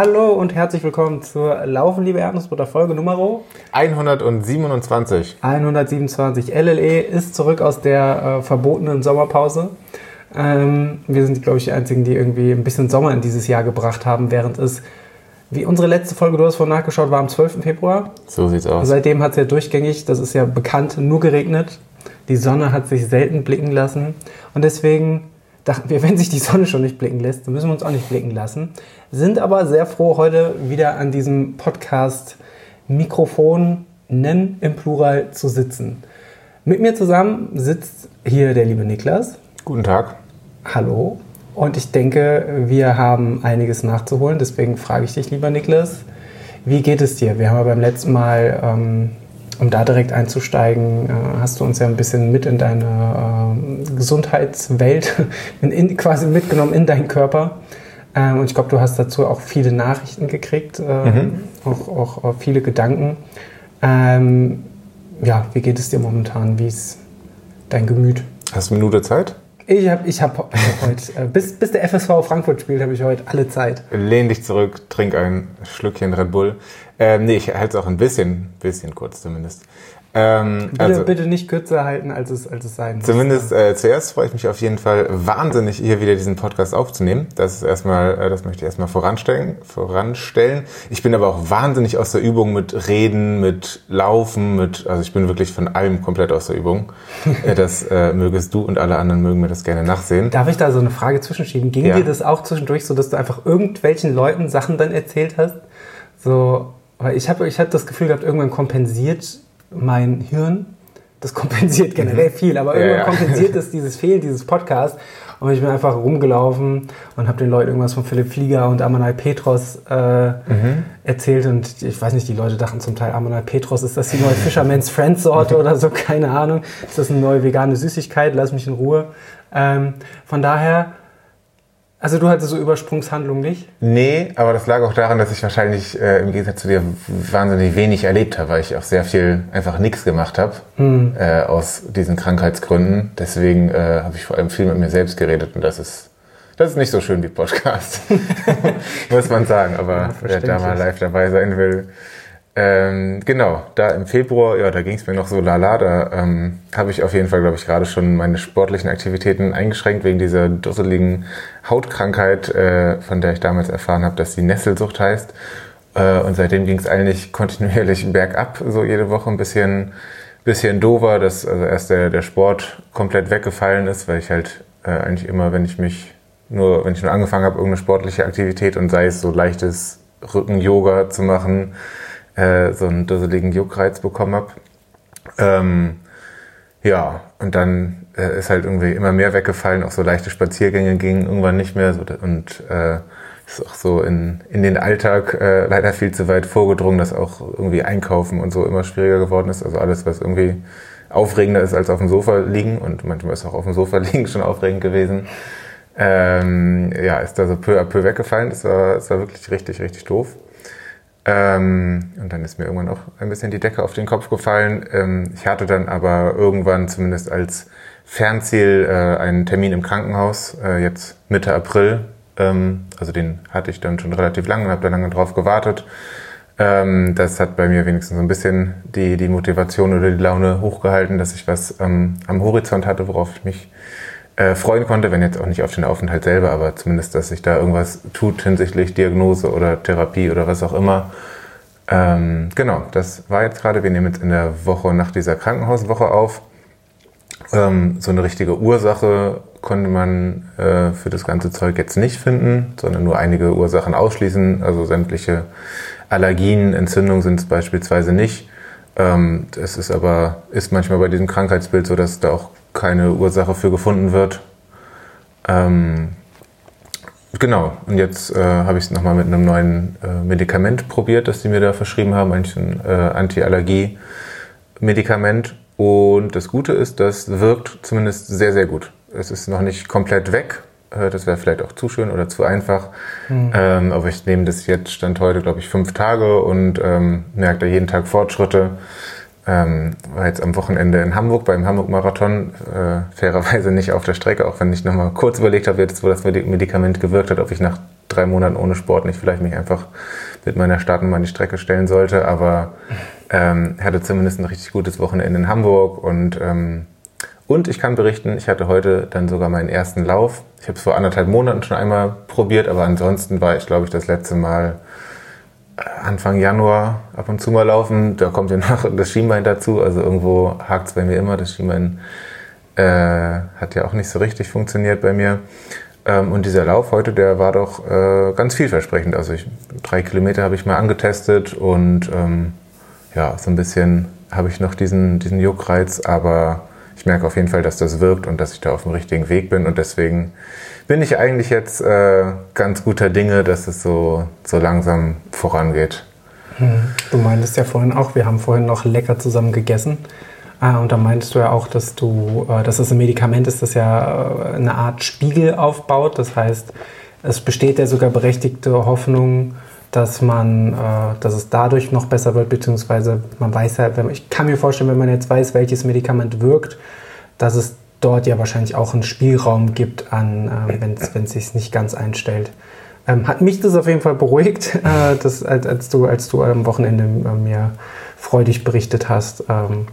Hallo und herzlich willkommen zur Laufen, liebe Erdnussbutter, Folge Nummer 127. 127. LLE ist zurück aus der äh, verbotenen Sommerpause. Ähm, wir sind, glaube ich, die Einzigen, die irgendwie ein bisschen Sommer in dieses Jahr gebracht haben, während es, wie unsere letzte Folge, du hast vorhin nachgeschaut, war am 12. Februar. So sieht's aus. Seitdem hat es ja durchgängig, das ist ja bekannt, nur geregnet. Die Sonne hat sich selten blicken lassen. Und deswegen dachten wir, wenn sich die Sonne schon nicht blicken lässt, dann müssen wir uns auch nicht blicken lassen. Sind aber sehr froh, heute wieder an diesem Podcast Mikrofonen im Plural zu sitzen. Mit mir zusammen sitzt hier der liebe Niklas. Guten Tag. Hallo. Und ich denke, wir haben einiges nachzuholen. Deswegen frage ich dich, lieber Niklas, wie geht es dir? Wir haben ja beim letzten Mal, ähm, um da direkt einzusteigen, äh, hast du uns ja ein bisschen mit in deine äh, Gesundheitswelt in, in, quasi mitgenommen in deinen Körper. Ähm, und ich glaube, du hast dazu auch viele Nachrichten gekriegt, äh, mhm. auch, auch, auch, viele Gedanken. Ähm, ja, wie geht es dir momentan? Wie ist dein Gemüt? Hast du eine Minute Zeit? Ich habe ich hab, heute, äh, bis, bis der FSV Frankfurt spielt, habe ich heute alle Zeit. Lehn dich zurück, trink ein Schlückchen Red Bull. Ähm, nee, ich halte es auch ein bisschen, bisschen kurz zumindest. Ähm, bitte, also, bitte nicht kürzer halten, als es, als es sein muss. Zumindest äh, zuerst freue ich mich auf jeden Fall wahnsinnig, hier wieder diesen Podcast aufzunehmen. Das ist erstmal, äh, das möchte ich erstmal voranstellen, voranstellen. Ich bin aber auch wahnsinnig aus der Übung mit Reden, mit Laufen, mit, also ich bin wirklich von allem komplett aus der Übung. Äh, das äh, mögest du und alle anderen mögen mir das gerne nachsehen. Darf ich da so eine Frage zwischenschieben? Ging ja. dir das auch zwischendurch so, dass du einfach irgendwelchen Leuten Sachen dann erzählt hast? So, weil ich habe ich hab das Gefühl gehabt, irgendwann kompensiert mein Hirn, das kompensiert generell mhm. viel, aber irgendwann ja, ja. kompensiert es dieses Fehlen dieses Podcasts. Und ich bin einfach rumgelaufen und habe den Leuten irgendwas von Philipp Flieger und Amanal Petros äh, mhm. erzählt. Und ich weiß nicht, die Leute dachten zum Teil, Amanal Petros, ist das die neue Fisherman's Friends Sorte oder so? Keine Ahnung. Ist das eine neue vegane Süßigkeit? Lass mich in Ruhe. Ähm, von daher also du hattest so Übersprungshandlung nicht? Nee, aber das lag auch daran, dass ich wahrscheinlich äh, im Gegensatz zu dir wahnsinnig wenig erlebt habe, weil ich auch sehr viel einfach nichts gemacht habe hm. äh, aus diesen Krankheitsgründen. Deswegen äh, habe ich vor allem viel mit mir selbst geredet und das ist das ist nicht so schön wie Podcast, muss man sagen. Aber ja, wer da mal live dabei sein will, ähm, genau, da im Februar, ja, da ging es mir noch so lala. Da ähm, habe ich auf jeden Fall, glaube ich, gerade schon meine sportlichen Aktivitäten eingeschränkt wegen dieser dusseligen Hautkrankheit, äh, von der ich damals erfahren habe, dass sie Nesselsucht heißt. Äh, und seitdem ging es eigentlich kontinuierlich bergab, so jede Woche ein bisschen, bisschen dover, dass also erst der, der Sport komplett weggefallen ist, weil ich halt äh, eigentlich immer, wenn ich mich nur, wenn ich nur angefangen habe, irgendeine sportliche Aktivität und sei es so leichtes Rücken-Yoga zu machen, äh, so einen dusseligen Juckreiz bekommen habe. Ähm, ja, und dann äh, ist halt irgendwie immer mehr weggefallen, auch so leichte Spaziergänge gingen irgendwann nicht mehr so, und äh, ist auch so in, in den Alltag äh, leider viel zu weit vorgedrungen, dass auch irgendwie Einkaufen und so immer schwieriger geworden ist. Also alles, was irgendwie aufregender ist als auf dem Sofa liegen und manchmal ist auch auf dem Sofa liegen schon aufregend gewesen. Ähm, ja, ist da so peu à peu weggefallen. Das war, das war wirklich richtig, richtig doof. Ähm, und dann ist mir irgendwann auch ein bisschen die Decke auf den Kopf gefallen. Ähm, ich hatte dann aber irgendwann zumindest als Fernziel äh, einen Termin im Krankenhaus, äh, jetzt Mitte April. Ähm, also den hatte ich dann schon relativ lange und habe da lange drauf gewartet. Ähm, das hat bei mir wenigstens so ein bisschen die, die Motivation oder die Laune hochgehalten, dass ich was am Horizont hatte, worauf ich mich äh, freuen konnte, wenn jetzt auch nicht auf den Aufenthalt selber, aber zumindest, dass sich da irgendwas tut hinsichtlich Diagnose oder Therapie oder was auch immer. Ähm, genau, das war jetzt gerade. Wir nehmen jetzt in der Woche nach dieser Krankenhauswoche auf. Ähm, so eine richtige Ursache konnte man äh, für das ganze Zeug jetzt nicht finden, sondern nur einige Ursachen ausschließen. Also sämtliche Allergien, Entzündungen sind es beispielsweise nicht. Ähm, es ist aber, ist manchmal bei diesem Krankheitsbild so, dass da auch keine Ursache für gefunden wird. Ähm, genau, und jetzt äh, habe ich es nochmal mit einem neuen äh, Medikament probiert, das die mir da verschrieben haben, eigentlich ein äh, Anti-Allergie-Medikament. Und das Gute ist, das wirkt zumindest sehr, sehr gut. Es ist noch nicht komplett weg. Äh, das wäre vielleicht auch zu schön oder zu einfach. Mhm. Ähm, aber ich nehme das jetzt, stand heute, glaube ich, fünf Tage und ähm, merke da jeden Tag Fortschritte. Ähm, war jetzt am Wochenende in Hamburg beim Hamburg-Marathon, äh, fairerweise nicht auf der Strecke, auch wenn ich nochmal kurz überlegt habe, jetzt wo das Medikament gewirkt hat, ob ich nach drei Monaten ohne Sport nicht vielleicht mich einfach mit meiner Startnummer an die Strecke stellen sollte. Aber ähm, hatte zumindest ein richtig gutes Wochenende in Hamburg und ähm, und ich kann berichten, ich hatte heute dann sogar meinen ersten Lauf. Ich habe es vor anderthalb Monaten schon einmal probiert, aber ansonsten war ich, glaube ich, das letzte Mal Anfang Januar ab und zu mal laufen. Da kommt ja noch das Schienbein dazu. Also irgendwo hakt es bei mir immer. Das Schienbein äh, hat ja auch nicht so richtig funktioniert bei mir. Ähm, und dieser Lauf heute, der war doch äh, ganz vielversprechend. Also ich, drei Kilometer habe ich mal angetestet und ähm, ja, so ein bisschen habe ich noch diesen, diesen Juckreiz, aber ich merke auf jeden Fall, dass das wirkt und dass ich da auf dem richtigen Weg bin. Und deswegen bin ich eigentlich jetzt äh, ganz guter Dinge, dass es so, so langsam vorangeht. Hm. Du meintest ja vorhin auch, wir haben vorhin noch lecker zusammen gegessen. Ah, und da meintest du ja auch, dass du, äh, dass es ein Medikament ist, das ja äh, eine Art Spiegel aufbaut. Das heißt, es besteht ja sogar berechtigte Hoffnung, dass man, äh, dass es dadurch noch besser wird, beziehungsweise man weiß ja, wenn, ich kann mir vorstellen, wenn man jetzt weiß, welches Medikament wirkt, dass es dort ja wahrscheinlich auch einen Spielraum gibt, an, äh, wenn es sich nicht ganz einstellt. Ähm, hat mich das auf jeden Fall beruhigt, äh, dass, als, als, du, als du am Wochenende äh, mir freudig berichtet hast, ähm,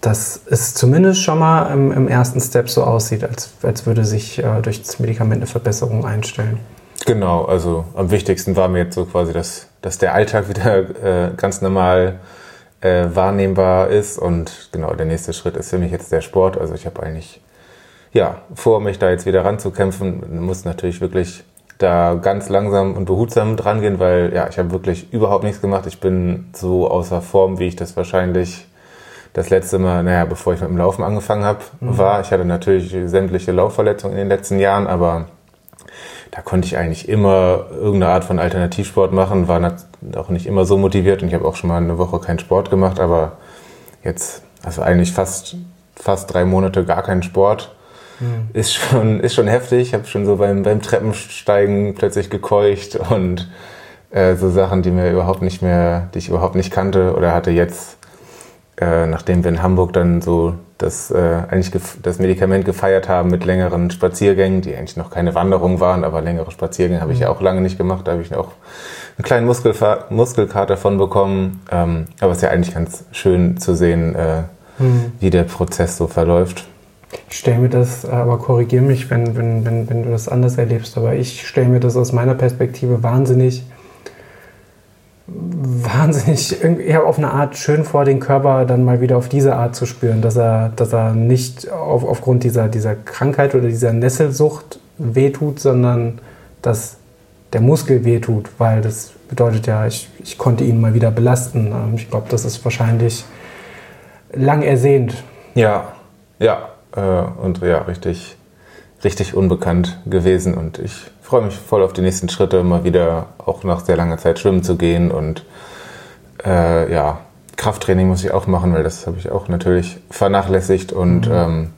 dass es zumindest schon mal im, im, ersten Step so aussieht, als, als würde sich äh, durch das Medikament eine Verbesserung einstellen. Genau, also am wichtigsten war mir jetzt so quasi, dass, dass der Alltag wieder äh, ganz normal äh, wahrnehmbar ist und genau, der nächste Schritt ist für mich jetzt der Sport. Also ich habe eigentlich ja, vor, mich da jetzt wieder ranzukämpfen, muss natürlich wirklich da ganz langsam und behutsam dran gehen, weil ja, ich habe wirklich überhaupt nichts gemacht. Ich bin so außer Form, wie ich das wahrscheinlich das letzte Mal, naja, bevor ich mit dem Laufen angefangen habe, mhm. war. Ich hatte natürlich sämtliche Laufverletzungen in den letzten Jahren, aber da konnte ich eigentlich immer irgendeine Art von Alternativsport machen, war auch nicht immer so motiviert und ich habe auch schon mal eine Woche keinen Sport gemacht, aber jetzt, also eigentlich fast, fast drei Monate gar keinen Sport. Mhm. Ist, schon, ist schon heftig. Ich habe schon so beim, beim Treppensteigen plötzlich gekeucht und äh, so Sachen, die mir überhaupt nicht mehr, die ich überhaupt nicht kannte oder hatte jetzt, äh, nachdem wir in Hamburg dann so das, äh, eigentlich das Medikament gefeiert haben mit längeren Spaziergängen, die eigentlich noch keine Wanderung waren, aber längere Spaziergänge habe ich ja mhm. auch lange nicht gemacht. Da habe ich auch einen kleinen Muskelfa Muskelkater von bekommen. Ähm, aber es ist ja eigentlich ganz schön zu sehen, äh, mhm. wie der Prozess so verläuft. Ich stelle mir das, aber korrigiere mich, wenn, wenn, wenn, wenn du das anders erlebst, aber ich stelle mir das aus meiner Perspektive wahnsinnig wahnsinnig ja, auf eine Art schön vor, den Körper dann mal wieder auf diese Art zu spüren, dass er, dass er nicht auf, aufgrund dieser, dieser Krankheit oder dieser Nesselsucht wehtut, sondern dass der Muskel wehtut, weil das bedeutet ja, ich, ich konnte ihn mal wieder belasten. Ähm, ich glaube, das ist wahrscheinlich lang ersehnt. Ja, ja, äh, und ja, richtig, richtig unbekannt gewesen und ich freue mich voll auf die nächsten Schritte, mal wieder auch nach sehr langer Zeit schwimmen zu gehen und äh, ja, Krafttraining muss ich auch machen, weil das habe ich auch natürlich vernachlässigt und mhm. ähm,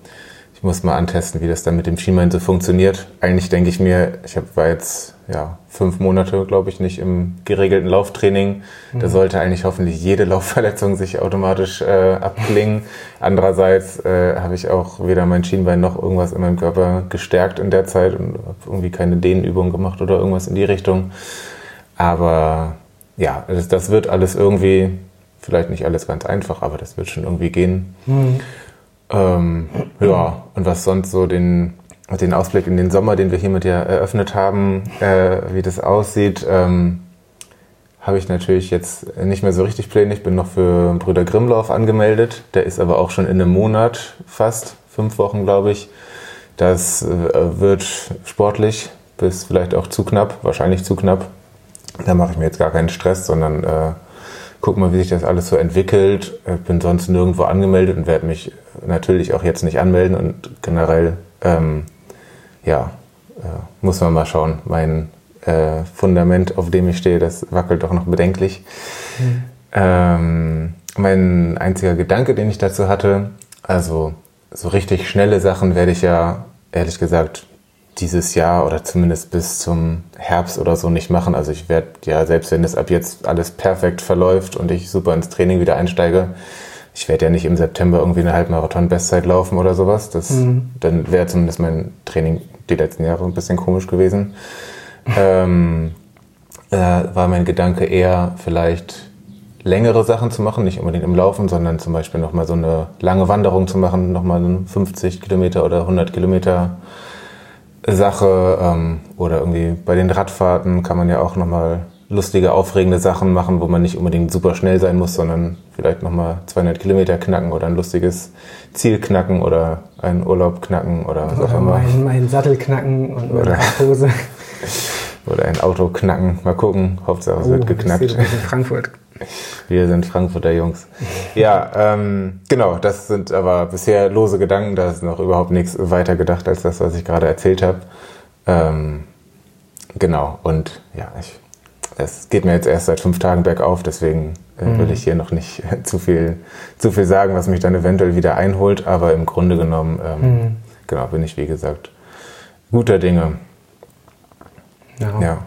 ich muss mal antesten, wie das dann mit dem Schienbein so funktioniert. Eigentlich denke ich mir, ich hab, war jetzt ja, fünf Monate, glaube ich, nicht im geregelten Lauftraining. Mhm. Da sollte eigentlich hoffentlich jede Laufverletzung sich automatisch äh, abklingen. Andererseits äh, habe ich auch weder mein Schienbein noch irgendwas in meinem Körper gestärkt in der Zeit und habe irgendwie keine Dehnübung gemacht oder irgendwas in die Richtung. Aber ja, das, das wird alles irgendwie, vielleicht nicht alles ganz einfach, aber das wird schon irgendwie gehen. Mhm. Ähm, ja, und was sonst so den, den Ausblick in den Sommer, den wir hier mit dir eröffnet haben, äh, wie das aussieht, ähm, habe ich natürlich jetzt nicht mehr so richtig Pläne. Ich bin noch für Brüder Grimmlauf angemeldet. Der ist aber auch schon in einem Monat fast, fünf Wochen glaube ich. Das äh, wird sportlich bis vielleicht auch zu knapp, wahrscheinlich zu knapp. Da mache ich mir jetzt gar keinen Stress, sondern äh, guck mal, wie sich das alles so entwickelt. Ich bin sonst nirgendwo angemeldet und werde mich natürlich auch jetzt nicht anmelden und generell, ähm, ja, äh, muss man mal schauen. Mein äh, Fundament, auf dem ich stehe, das wackelt doch noch bedenklich. Mhm. Ähm, mein einziger Gedanke, den ich dazu hatte, also so richtig schnelle Sachen werde ich ja ehrlich gesagt dieses Jahr oder zumindest bis zum Herbst oder so nicht machen. Also ich werde ja, selbst wenn es ab jetzt alles perfekt verläuft und ich super ins Training wieder einsteige, ich werde ja nicht im September irgendwie eine Halbmarathon-Bestzeit laufen oder sowas. Das, mhm. Dann wäre zumindest mein Training die letzten Jahre ein bisschen komisch gewesen. ähm, äh, war mein Gedanke eher vielleicht längere Sachen zu machen, nicht unbedingt im Laufen, sondern zum Beispiel nochmal so eine lange Wanderung zu machen, nochmal eine 50 Kilometer oder 100 Kilometer Sache ähm, oder irgendwie bei den Radfahrten kann man ja auch nochmal lustige, aufregende Sachen machen, wo man nicht unbedingt super schnell sein muss, sondern vielleicht nochmal 200 Kilometer knacken oder ein lustiges Ziel knacken oder einen Urlaub knacken oder was auch immer. Mein, mein Sattel knacken und oder, Hose. oder ein Auto knacken. Mal gucken. Hauptsache es oh, wird geknackt. In Frankfurt. Wir sind Frankfurter Jungs. Ja, ähm, genau, das sind aber bisher lose Gedanken, da ist noch überhaupt nichts weiter gedacht als das, was ich gerade erzählt habe. Ähm, genau, und ja, ich, es geht mir jetzt erst seit fünf Tagen bergauf, deswegen äh, mhm. will ich hier noch nicht zu viel, zu viel sagen, was mich dann eventuell wieder einholt, aber im Grunde genommen, ähm, mhm. genau, bin ich wie gesagt guter Dinge. Ja. ja.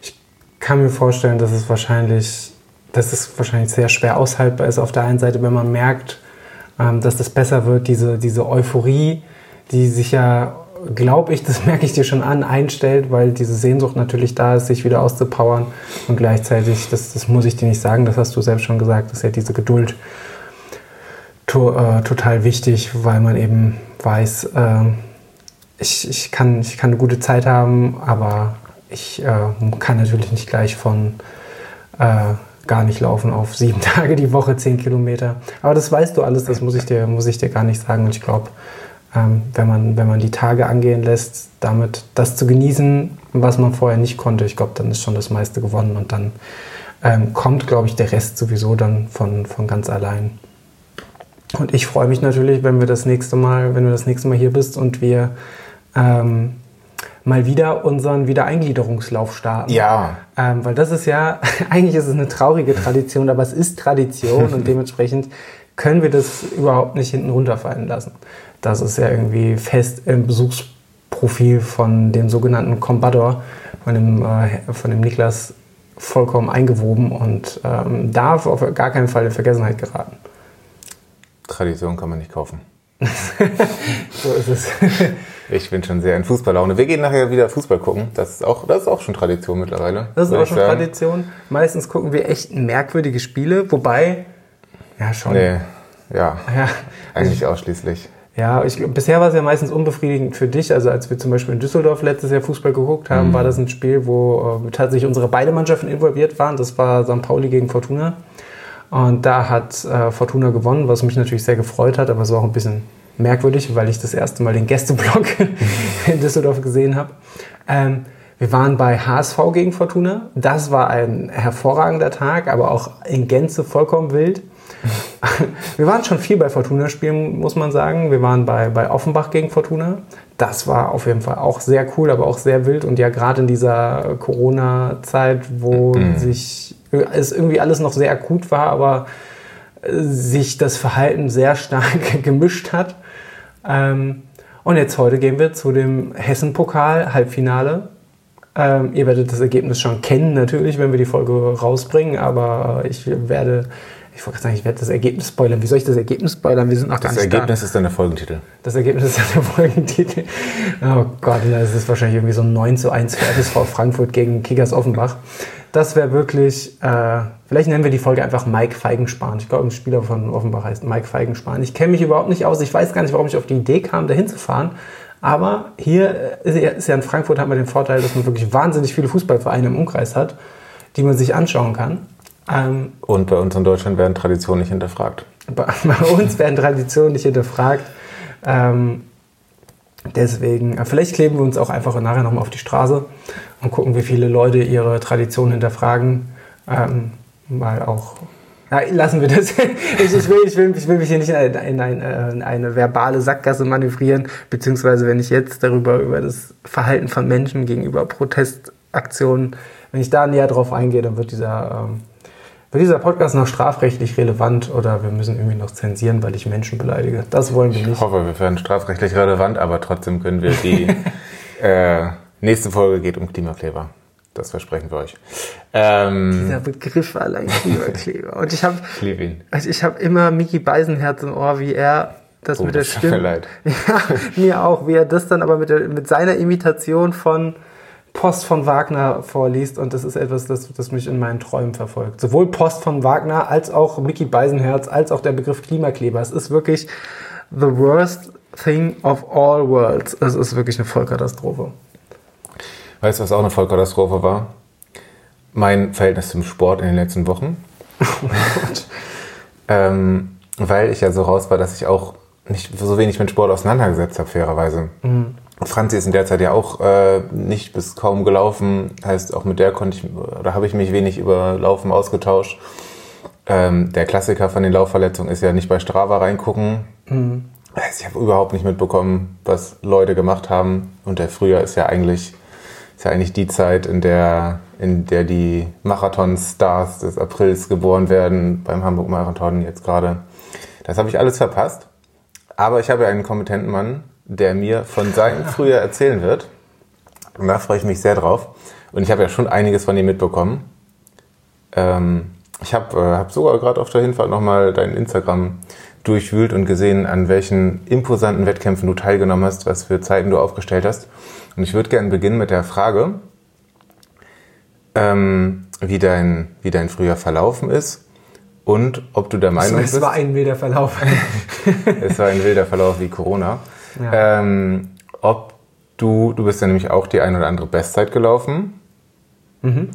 Ich kann mir vorstellen, dass es wahrscheinlich dass es wahrscheinlich sehr schwer aushaltbar ist auf der einen Seite, wenn man merkt, ähm, dass das besser wird, diese, diese Euphorie, die sich ja, glaube ich, das merke ich dir schon an, einstellt, weil diese Sehnsucht natürlich da ist, sich wieder auszupowern. Und gleichzeitig, das, das muss ich dir nicht sagen, das hast du selbst schon gesagt, ist ja diese Geduld to, äh, total wichtig, weil man eben weiß, äh, ich, ich, kann, ich kann eine gute Zeit haben, aber ich äh, kann natürlich nicht gleich von äh, gar nicht laufen auf sieben Tage die Woche, zehn Kilometer. Aber das weißt du alles, das muss ich dir, muss ich dir gar nicht sagen. Und ich glaube, ähm, wenn, man, wenn man die Tage angehen lässt, damit das zu genießen, was man vorher nicht konnte, ich glaube, dann ist schon das meiste gewonnen. Und dann ähm, kommt, glaube ich, der Rest sowieso dann von, von ganz allein. Und ich freue mich natürlich, wenn wir das nächste Mal, wenn du das nächste Mal hier bist und wir ähm, mal wieder unseren Wiedereingliederungslauf starten. Ja. Ähm, weil das ist ja, eigentlich ist es eine traurige Tradition, aber es ist Tradition und dementsprechend können wir das überhaupt nicht hinten runterfallen lassen. Das ist ja irgendwie fest im Besuchsprofil von dem sogenannten Combador, von dem, äh, von dem Niklas vollkommen eingewoben und ähm, darf auf gar keinen Fall in Vergessenheit geraten. Tradition kann man nicht kaufen. so ist es. Ich bin schon sehr in Fußballlaune. Wir gehen nachher wieder Fußball gucken. Das ist auch, das ist auch schon Tradition mittlerweile. Das ist auch schon sagen. Tradition. Meistens gucken wir echt merkwürdige Spiele, wobei, ja schon. Nee, ja. ja. Eigentlich ausschließlich. Ja, ich, bisher war es ja meistens unbefriedigend für dich. Also als wir zum Beispiel in Düsseldorf letztes Jahr Fußball geguckt haben, mhm. war das ein Spiel, wo äh, tatsächlich unsere beide Mannschaften involviert waren. Das war St. Pauli gegen Fortuna. Und da hat äh, Fortuna gewonnen, was mich natürlich sehr gefreut hat, aber es war auch ein bisschen merkwürdig, weil ich das erste Mal den Gästeblock in Düsseldorf gesehen habe. Ähm, wir waren bei HSV gegen Fortuna. Das war ein hervorragender Tag, aber auch in Gänze vollkommen wild. Wir waren schon viel bei Fortuna-Spielen, muss man sagen. Wir waren bei, bei Offenbach gegen Fortuna. Das war auf jeden Fall auch sehr cool, aber auch sehr wild. Und ja, gerade in dieser Corona-Zeit, wo mhm. sich es irgendwie alles noch sehr akut war, aber sich das Verhalten sehr stark gemischt hat. Ähm, und jetzt heute gehen wir zu dem Hessen-Pokal-Halbfinale. Ähm, ihr werdet das Ergebnis schon kennen, natürlich, wenn wir die Folge rausbringen, aber ich werde, ich wollte sagen, ich werde das Ergebnis spoilern. Wie soll ich das Ergebnis spoilern? Wir sind noch Das Ergebnis da. ist dann der Folgentitel. Das Ergebnis ist dann der Folgentitel. Oh Gott, das ist wahrscheinlich irgendwie so ein 9 zu 1 für FSV Frankfurt gegen Kickers Offenbach. Das wäre wirklich, äh, vielleicht nennen wir die Folge einfach Mike Feigenspahn. Ich glaube, ein Spieler von Offenbach heißt Mike Feigenspahn. Ich kenne mich überhaupt nicht aus. Ich weiß gar nicht, warum ich auf die Idee kam, da hinzufahren. Aber hier ist ja in Frankfurt haben wir den Vorteil, dass man wirklich wahnsinnig viele Fußballvereine im Umkreis hat, die man sich anschauen kann. Ähm, Und bei uns in Deutschland werden Traditionen nicht hinterfragt. Bei, bei uns werden Traditionen nicht hinterfragt. Ähm, deswegen, äh, vielleicht kleben wir uns auch einfach nachher nochmal auf die Straße und gucken, wie viele Leute ihre Tradition hinterfragen. Ähm, weil auch. Ja, lassen wir das. ich, ich, will, ich, will, ich will mich hier nicht in eine, in, eine, in eine verbale Sackgasse manövrieren, beziehungsweise wenn ich jetzt darüber über das Verhalten von Menschen gegenüber Protestaktionen, wenn ich da näher drauf eingehe, dann wird dieser, ähm, wird dieser Podcast noch strafrechtlich relevant oder wir müssen irgendwie noch zensieren, weil ich Menschen beleidige. Das wollen wir nicht. Ich hoffe, wir werden strafrechtlich relevant, aber trotzdem können wir die. äh, Nächste Folge geht um Klimakleber. Das versprechen wir euch. Ähm, Dieser Begriff allein Klimakleber. Und ich habe also ich habe immer Mickey Beisenherz im Ohr, wie er das oh, mit der Stimme. Mir leid. Ja, mir auch, wie er das dann aber mit, der, mit seiner Imitation von Post von Wagner vorliest und das ist etwas, das, das mich in meinen Träumen verfolgt. Sowohl Post von Wagner als auch Mickey Beisenherz als auch der Begriff Klimakleber. Es ist wirklich the worst thing of all worlds. Es ist wirklich eine Vollkatastrophe. Weißt du, was auch eine Vollkatastrophe war? Mein Verhältnis zum Sport in den letzten Wochen. ähm, weil ich ja so raus war, dass ich auch nicht so wenig mit Sport auseinandergesetzt habe, fairerweise. Mhm. Franzi ist in der Zeit ja auch äh, nicht bis kaum gelaufen. Heißt, auch mit der konnte ich, oder habe ich mich wenig über Laufen ausgetauscht. Ähm, der Klassiker von den Laufverletzungen ist ja nicht bei Strava reingucken. Mhm. Heißt, ich habe überhaupt nicht mitbekommen, was Leute gemacht haben. Und der Frühjahr ist ja eigentlich, ist ja eigentlich die Zeit, in der, in der die Marathon-Stars des Aprils geboren werden, beim Hamburg-Marathon jetzt gerade. Das habe ich alles verpasst. Aber ich habe einen kompetenten Mann, der mir von seinem Frühjahr erzählen wird. Und da freue ich mich sehr drauf. Und ich habe ja schon einiges von ihm mitbekommen. Ähm, ich habe äh, hab sogar gerade auf der Hinfahrt nochmal dein Instagram durchwühlt und gesehen, an welchen imposanten Wettkämpfen du teilgenommen hast, was für Zeiten du aufgestellt hast. Und ich würde gerne beginnen mit der Frage, ähm, wie, dein, wie dein Frühjahr verlaufen ist und ob du der Meinung bist... Es war ein wilder Verlauf. es war ein wilder Verlauf wie Corona. Ja. Ähm, ob du, du bist ja nämlich auch die ein oder andere Bestzeit gelaufen. Mhm.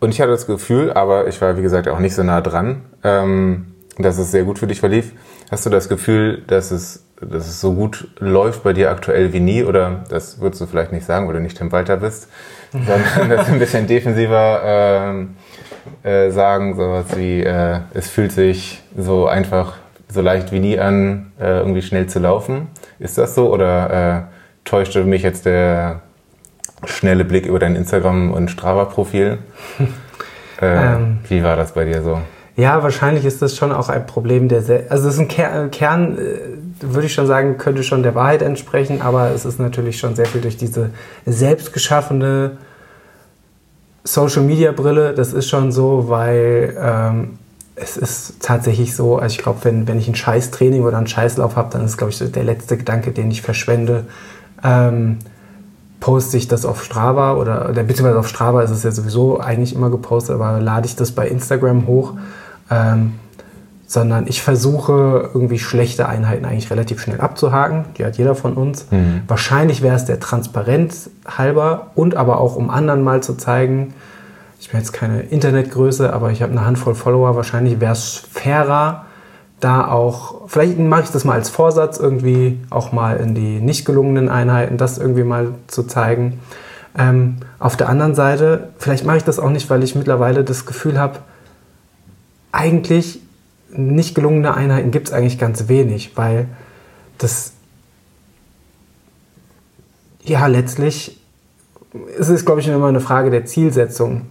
Und ich hatte das Gefühl, aber ich war wie gesagt auch nicht so nah dran, ähm, dass es sehr gut für dich verlief. Hast du das Gefühl, dass es, dass es so gut läuft bei dir aktuell wie nie? Oder das würdest du vielleicht nicht sagen, weil du nicht Tim Walter bist, sondern das ein bisschen defensiver äh, äh, sagen, sowas wie, äh, es fühlt sich so einfach so leicht wie nie an, äh, irgendwie schnell zu laufen. Ist das so oder äh, täuschte mich jetzt der schnelle Blick über dein Instagram- und Strava-Profil? äh, ähm, wie war das bei dir so? Ja, wahrscheinlich ist das schon auch ein Problem der, Se also es ist ein Kern, Kern äh, würde ich schon sagen, könnte schon der Wahrheit entsprechen, aber es ist natürlich schon sehr viel durch diese selbstgeschaffene Social-Media-Brille. Das ist schon so, weil ähm, es ist tatsächlich so, also ich glaube, wenn, wenn ich ein Scheißtraining oder einen Scheißlauf habe, dann ist, glaube ich, so der letzte Gedanke, den ich verschwende, ähm, poste ich das auf Strava oder, oder beziehungsweise auf Strava ist es ja sowieso eigentlich immer gepostet, aber lade ich das bei Instagram hoch. Ähm, sondern ich versuche irgendwie schlechte Einheiten eigentlich relativ schnell abzuhaken. Die hat jeder von uns. Mhm. Wahrscheinlich wäre es der Transparenz halber und aber auch um anderen mal zu zeigen, ich bin jetzt keine Internetgröße, aber ich habe eine Handvoll Follower. Wahrscheinlich wäre es fairer, da auch, vielleicht mache ich das mal als Vorsatz, irgendwie auch mal in die nicht gelungenen Einheiten, das irgendwie mal zu zeigen. Ähm, auf der anderen Seite, vielleicht mache ich das auch nicht, weil ich mittlerweile das Gefühl habe, eigentlich nicht gelungene Einheiten gibt es eigentlich ganz wenig, weil das ja letztlich ist es, glaube ich, immer eine Frage der Zielsetzung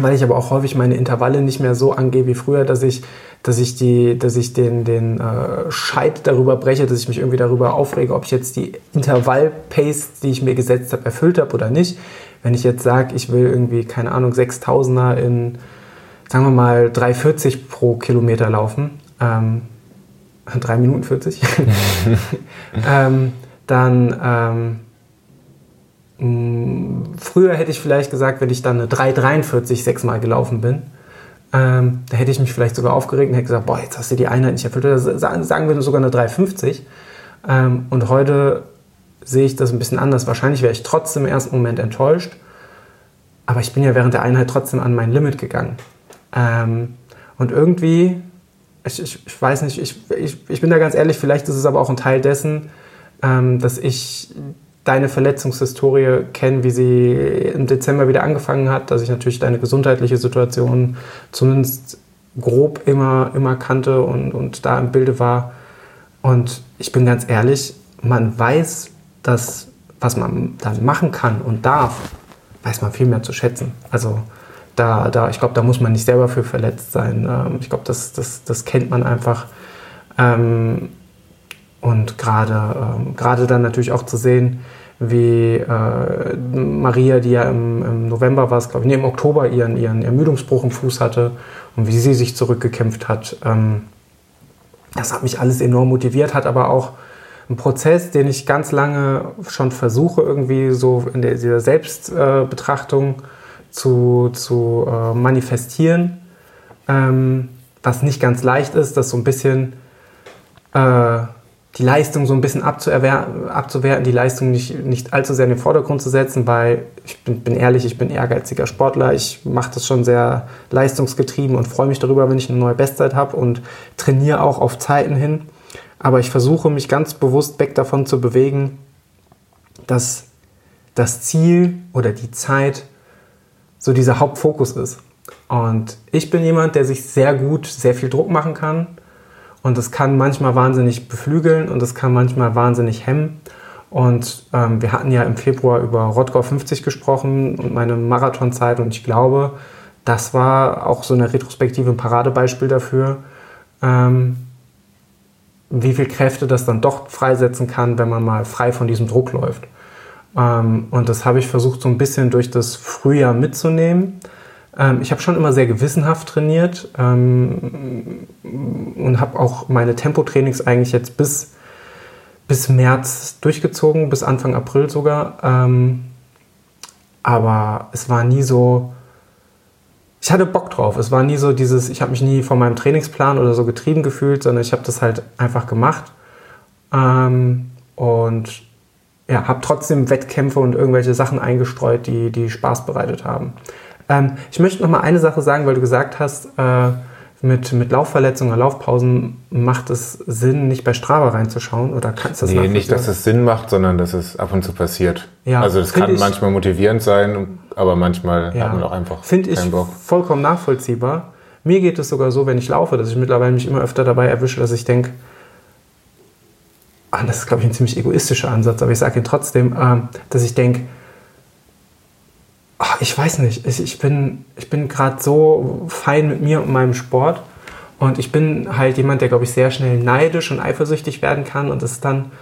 weil ich aber auch häufig meine Intervalle nicht mehr so angehe wie früher, dass ich, dass ich, die, dass ich den, den äh, Scheit darüber breche, dass ich mich irgendwie darüber aufrege, ob ich jetzt die Intervall-Pace, die ich mir gesetzt habe, erfüllt habe oder nicht. Wenn ich jetzt sage, ich will irgendwie, keine Ahnung, 6000er in, sagen wir mal, 3,40 pro Kilometer laufen, ähm, 3 Minuten 40, ähm, dann... Ähm, früher hätte ich vielleicht gesagt, wenn ich dann eine 3,43 sechsmal gelaufen bin, ähm, da hätte ich mich vielleicht sogar aufgeregt und hätte gesagt, boah, jetzt hast du die Einheit nicht erfüllt. Oder sagen wir sogar eine 3,50. Ähm, und heute sehe ich das ein bisschen anders. Wahrscheinlich wäre ich trotzdem im ersten Moment enttäuscht, aber ich bin ja während der Einheit trotzdem an mein Limit gegangen. Ähm, und irgendwie, ich, ich, ich weiß nicht, ich, ich, ich bin da ganz ehrlich, vielleicht ist es aber auch ein Teil dessen, ähm, dass ich deine Verletzungshistorie kenne, wie sie im Dezember wieder angefangen hat, dass ich natürlich deine gesundheitliche Situation zumindest grob immer, immer kannte und, und da im Bilde war. Und ich bin ganz ehrlich, man weiß, dass was man dann machen kann und darf, weiß man viel mehr zu schätzen. Also da, da, ich glaube, da muss man nicht selber für verletzt sein. Ähm, ich glaube, das, das, das kennt man einfach. Ähm, und gerade ähm, gerade dann natürlich auch zu sehen, wie äh, Maria, die ja im, im November war es, glaube ich, nee, im Oktober ihren, ihren Ermüdungsbruch im Fuß hatte und wie sie sich zurückgekämpft hat. Ähm, das hat mich alles enorm motiviert, hat aber auch ein Prozess, den ich ganz lange schon versuche, irgendwie so in der, dieser Selbstbetrachtung äh, zu, zu äh, manifestieren, ähm, was nicht ganz leicht ist, das so ein bisschen äh, die Leistung so ein bisschen abzuwerten, die Leistung nicht, nicht allzu sehr in den Vordergrund zu setzen, weil ich bin, bin ehrlich, ich bin ehrgeiziger Sportler, ich mache das schon sehr leistungsgetrieben und freue mich darüber, wenn ich eine neue Bestzeit habe und trainiere auch auf Zeiten hin. Aber ich versuche mich ganz bewusst weg davon zu bewegen, dass das Ziel oder die Zeit so dieser Hauptfokus ist. Und ich bin jemand, der sich sehr gut, sehr viel Druck machen kann. Und das kann manchmal wahnsinnig beflügeln und das kann manchmal wahnsinnig hemmen. Und ähm, wir hatten ja im Februar über Rottgau 50 gesprochen und meine Marathonzeit. Und ich glaube, das war auch so eine retrospektive ein Paradebeispiel dafür, ähm, wie viel Kräfte das dann doch freisetzen kann, wenn man mal frei von diesem Druck läuft. Ähm, und das habe ich versucht so ein bisschen durch das Frühjahr mitzunehmen. Ähm, ich habe schon immer sehr gewissenhaft trainiert ähm, und habe auch meine Tempotrainings eigentlich jetzt bis, bis März durchgezogen, bis Anfang April sogar. Ähm, aber es war nie so, ich hatte Bock drauf. Es war nie so dieses, ich habe mich nie von meinem Trainingsplan oder so getrieben gefühlt, sondern ich habe das halt einfach gemacht. Ähm, und ja, habe trotzdem Wettkämpfe und irgendwelche Sachen eingestreut, die, die Spaß bereitet haben. Ähm, ich möchte noch mal eine Sache sagen, weil du gesagt hast, äh, mit, mit Laufverletzungen oder Laufpausen macht es Sinn, nicht bei Strava reinzuschauen oder kannst du das Nee, nicht, dass es Sinn macht, sondern dass es ab und zu passiert. Ja, also das kann manchmal motivierend sein, aber manchmal ja, hat man auch einfach Finde ich Bock. vollkommen nachvollziehbar. Mir geht es sogar so, wenn ich laufe, dass ich mittlerweile mich immer öfter dabei erwische, dass ich denke, ah, das ist, glaube ich, ein ziemlich egoistischer Ansatz, aber ich sage ihn trotzdem, äh, dass ich denke, ach, ich weiß nicht, ich bin, ich bin gerade so fein mit mir und meinem Sport. Und ich bin halt jemand, der, glaube ich, sehr schnell neidisch und eifersüchtig werden kann. Und das ist dann.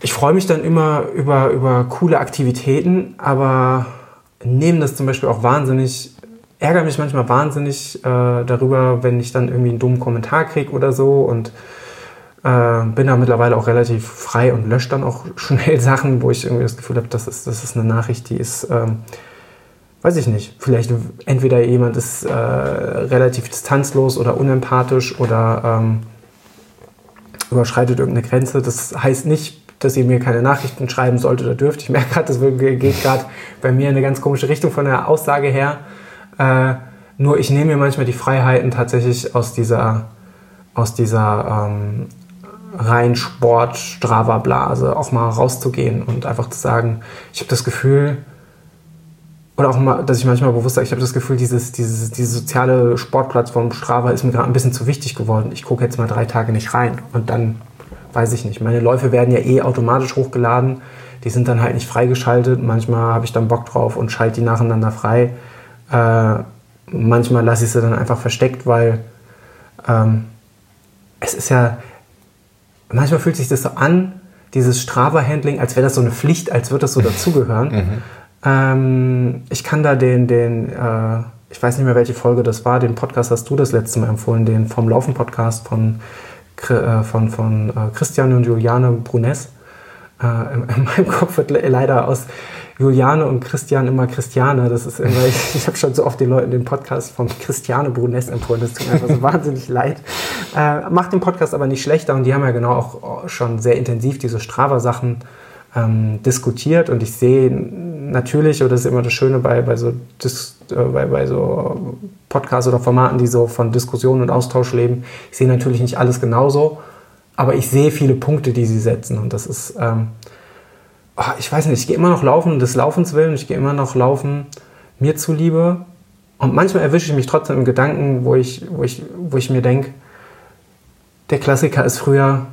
Ich freue mich dann immer über, über coole Aktivitäten, aber nehme das zum Beispiel auch wahnsinnig, ärgere mich manchmal wahnsinnig äh, darüber, wenn ich dann irgendwie einen dummen Kommentar kriege oder so. Und äh, bin da mittlerweile auch relativ frei und lösche dann auch schnell Sachen, wo ich irgendwie das Gefühl habe, das ist, das ist eine Nachricht, die ist, ähm, weiß ich nicht, vielleicht entweder jemand ist äh, relativ distanzlos oder unempathisch oder ähm, überschreitet irgendeine Grenze. Das heißt nicht, dass ihr mir keine Nachrichten schreiben sollt oder dürft. Ich merke gerade, das geht gerade bei mir in eine ganz komische Richtung von der Aussage her. Äh, nur ich nehme mir manchmal die Freiheiten tatsächlich aus dieser, aus dieser ähm, rein Sport, Strava-Blase auch mal rauszugehen und einfach zu sagen, ich habe das Gefühl, oder auch mal, dass ich manchmal bewusst sage, ich habe das Gefühl, dieses, dieses, diese soziale Sportplattform Strava ist mir gerade ein bisschen zu wichtig geworden. Ich gucke jetzt mal drei Tage nicht rein und dann weiß ich nicht. Meine Läufe werden ja eh automatisch hochgeladen. Die sind dann halt nicht freigeschaltet. Manchmal habe ich dann Bock drauf und schalte die nacheinander frei. Äh, manchmal lasse ich sie dann einfach versteckt, weil ähm, es ist ja, manchmal fühlt sich das so an, dieses Strava-Handling, als wäre das so eine Pflicht, als würde das so dazugehören. Mhm. Ähm, ich kann da den, den äh, ich weiß nicht mehr, welche Folge das war, den Podcast hast du das letzte Mal empfohlen, den vom Laufen-Podcast von, äh, von, von äh, Christian und Juliane Brunes. Äh, in, in, meinem Kopf wird leider aus Juliane und Christian immer Christiane. Das ist immer, ich, ich habe schon so oft den Leuten den Podcast von Christiane Brunes empfohlen. Das tut mir einfach so wahnsinnig leid. Äh, macht den Podcast aber nicht schlechter und die haben ja genau auch schon sehr intensiv diese Strava-Sachen ähm, diskutiert und ich sehe natürlich, oder das ist immer das Schöne bei, bei so, Dis, äh, bei, bei so Podcasts oder Formaten, die so von Diskussion und Austausch leben, ich sehe natürlich nicht alles genauso, aber ich sehe viele Punkte, die sie setzen und das ist, ähm, ich weiß nicht, ich gehe immer noch laufen des Laufens willen, ich gehe immer noch laufen mir zuliebe. Und manchmal erwische ich mich trotzdem im Gedanken, wo ich, wo ich, wo ich mir denke, der Klassiker ist früher,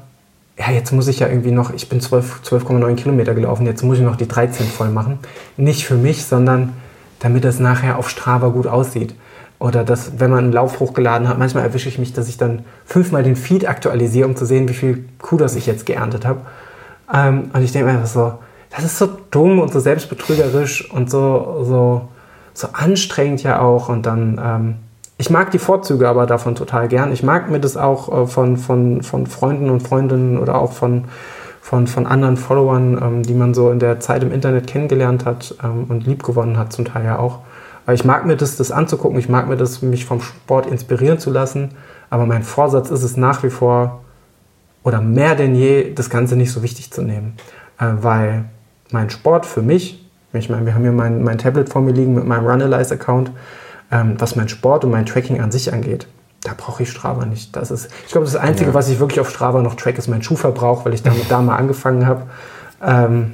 ja, jetzt muss ich ja irgendwie noch, ich bin 12,9 12 Kilometer gelaufen, jetzt muss ich noch die 13 voll machen. Nicht für mich, sondern damit das nachher auf Strava gut aussieht. Oder dass, wenn man einen Lauf hochgeladen hat, manchmal erwische ich mich, dass ich dann fünfmal den Feed aktualisiere, um zu sehen, wie viel Kudos ich jetzt geerntet habe. Ähm, und ich denke mir einfach so, das ist so dumm und so selbstbetrügerisch und so, so, so anstrengend ja auch. Und dann, ähm, ich mag die Vorzüge aber davon total gern. Ich mag mir das auch äh, von, von, von Freunden und Freundinnen oder auch von, von, von anderen Followern, ähm, die man so in der Zeit im Internet kennengelernt hat ähm, und liebgewonnen hat, zum Teil ja auch. Aber ich mag mir das, das anzugucken, ich mag mir das, mich vom Sport inspirieren zu lassen. Aber mein Vorsatz ist es nach wie vor oder mehr denn je, das Ganze nicht so wichtig zu nehmen. Äh, weil mein Sport für mich, ich meine, wir haben hier mein, mein Tablet vor mir liegen mit meinem Runalyze-Account, ähm, was mein Sport und mein Tracking an sich angeht, da brauche ich Strava nicht. Das ist, ich glaube, das Einzige, ja. was ich wirklich auf Strava noch track, ist mein Schuhverbrauch, weil ich damit da mal angefangen habe. Ähm,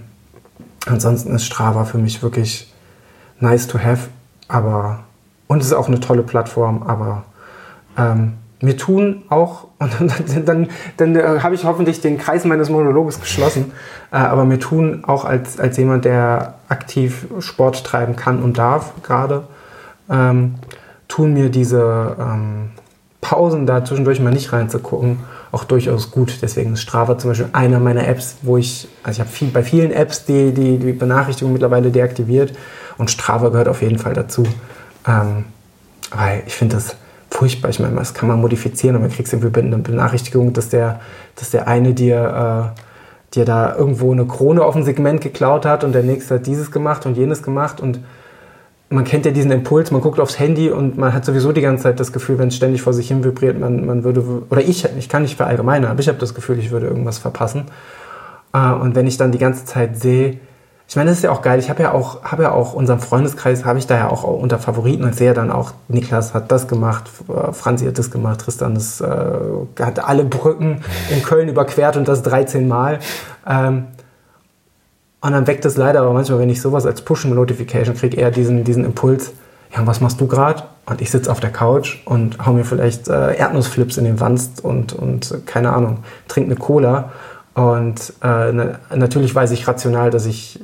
ansonsten ist Strava für mich wirklich nice to have, aber und es ist auch eine tolle Plattform, aber ähm, mir tun auch, und dann, dann, dann äh, habe ich hoffentlich den Kreis meines Monologes geschlossen, äh, aber mir tun auch als, als jemand, der aktiv Sport treiben kann und darf gerade, ähm, tun mir diese ähm, Pausen da zwischendurch mal nicht reinzugucken auch durchaus gut. Deswegen ist Strava zum Beispiel einer meiner Apps, wo ich, also ich habe viel, bei vielen Apps die, die, die Benachrichtigung mittlerweile deaktiviert und Strava gehört auf jeden Fall dazu. Ähm, weil ich finde das furchtbar. Ich meine, das kann man modifizieren, aber man kriegst irgendwie eine Benachrichtigung, dass der, dass der eine dir, äh, dir da irgendwo eine Krone auf dem Segment geklaut hat und der nächste hat dieses gemacht und jenes gemacht und man kennt ja diesen Impuls, man guckt aufs Handy und man hat sowieso die ganze Zeit das Gefühl, wenn es ständig vor sich hin vibriert, man, man würde, oder ich, ich kann nicht verallgemeinern, aber ich habe das Gefühl, ich würde irgendwas verpassen. Äh, und wenn ich dann die ganze Zeit sehe, ich meine, das ist ja auch geil. Ich habe ja auch, habe ja auch unseren Freundeskreis, habe ich da ja auch unter Favoriten und sehe dann auch, Niklas hat das gemacht, äh, Franzi hat das gemacht, Tristan ist, äh, hat alle Brücken in Köln überquert und das 13 Mal. Ähm, und dann weckt es leider aber manchmal, wenn ich sowas als Push-Notification kriege, eher diesen, diesen Impuls, ja, was machst du gerade? Und ich sitze auf der Couch und hau mir vielleicht äh, Erdnussflips in den Wanst und, und keine Ahnung, trinke eine Cola. Und äh, ne, natürlich weiß ich rational, dass ich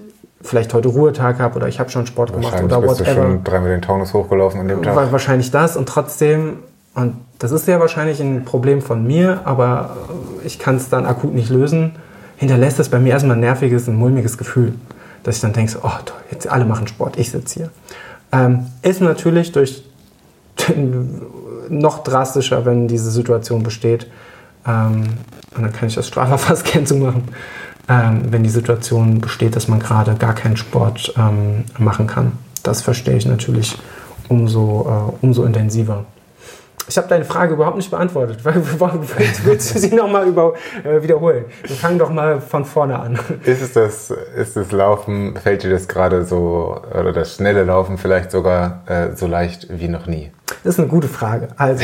vielleicht heute Ruhetag habe oder ich habe schon Sport gemacht oder bist whatever. Du schon dreimal den Taunus hochgelaufen an dem Tag. Wahrscheinlich das und trotzdem, und das ist ja wahrscheinlich ein Problem von mir, aber ich kann es dann akut nicht lösen, hinterlässt das bei mir erstmal ein nerviges, ein mulmiges Gefühl, dass ich dann denke, oh toll, jetzt alle machen Sport, ich sitze hier. Ähm, ist natürlich durch noch drastischer, wenn diese Situation besteht. Ähm, und dann kann ich das Strafverfasskennen zu machen ähm, wenn die Situation besteht, dass man gerade gar keinen Sport ähm, machen kann. Das verstehe ich natürlich umso, äh, umso intensiver. Ich habe deine Frage überhaupt nicht beantwortet. Willst du sie nochmal äh, wiederholen? Wir fangen doch mal von vorne an. Ist das, ist das Laufen, fällt dir das gerade so, oder das schnelle Laufen vielleicht sogar äh, so leicht wie noch nie? Das ist eine gute Frage. Also.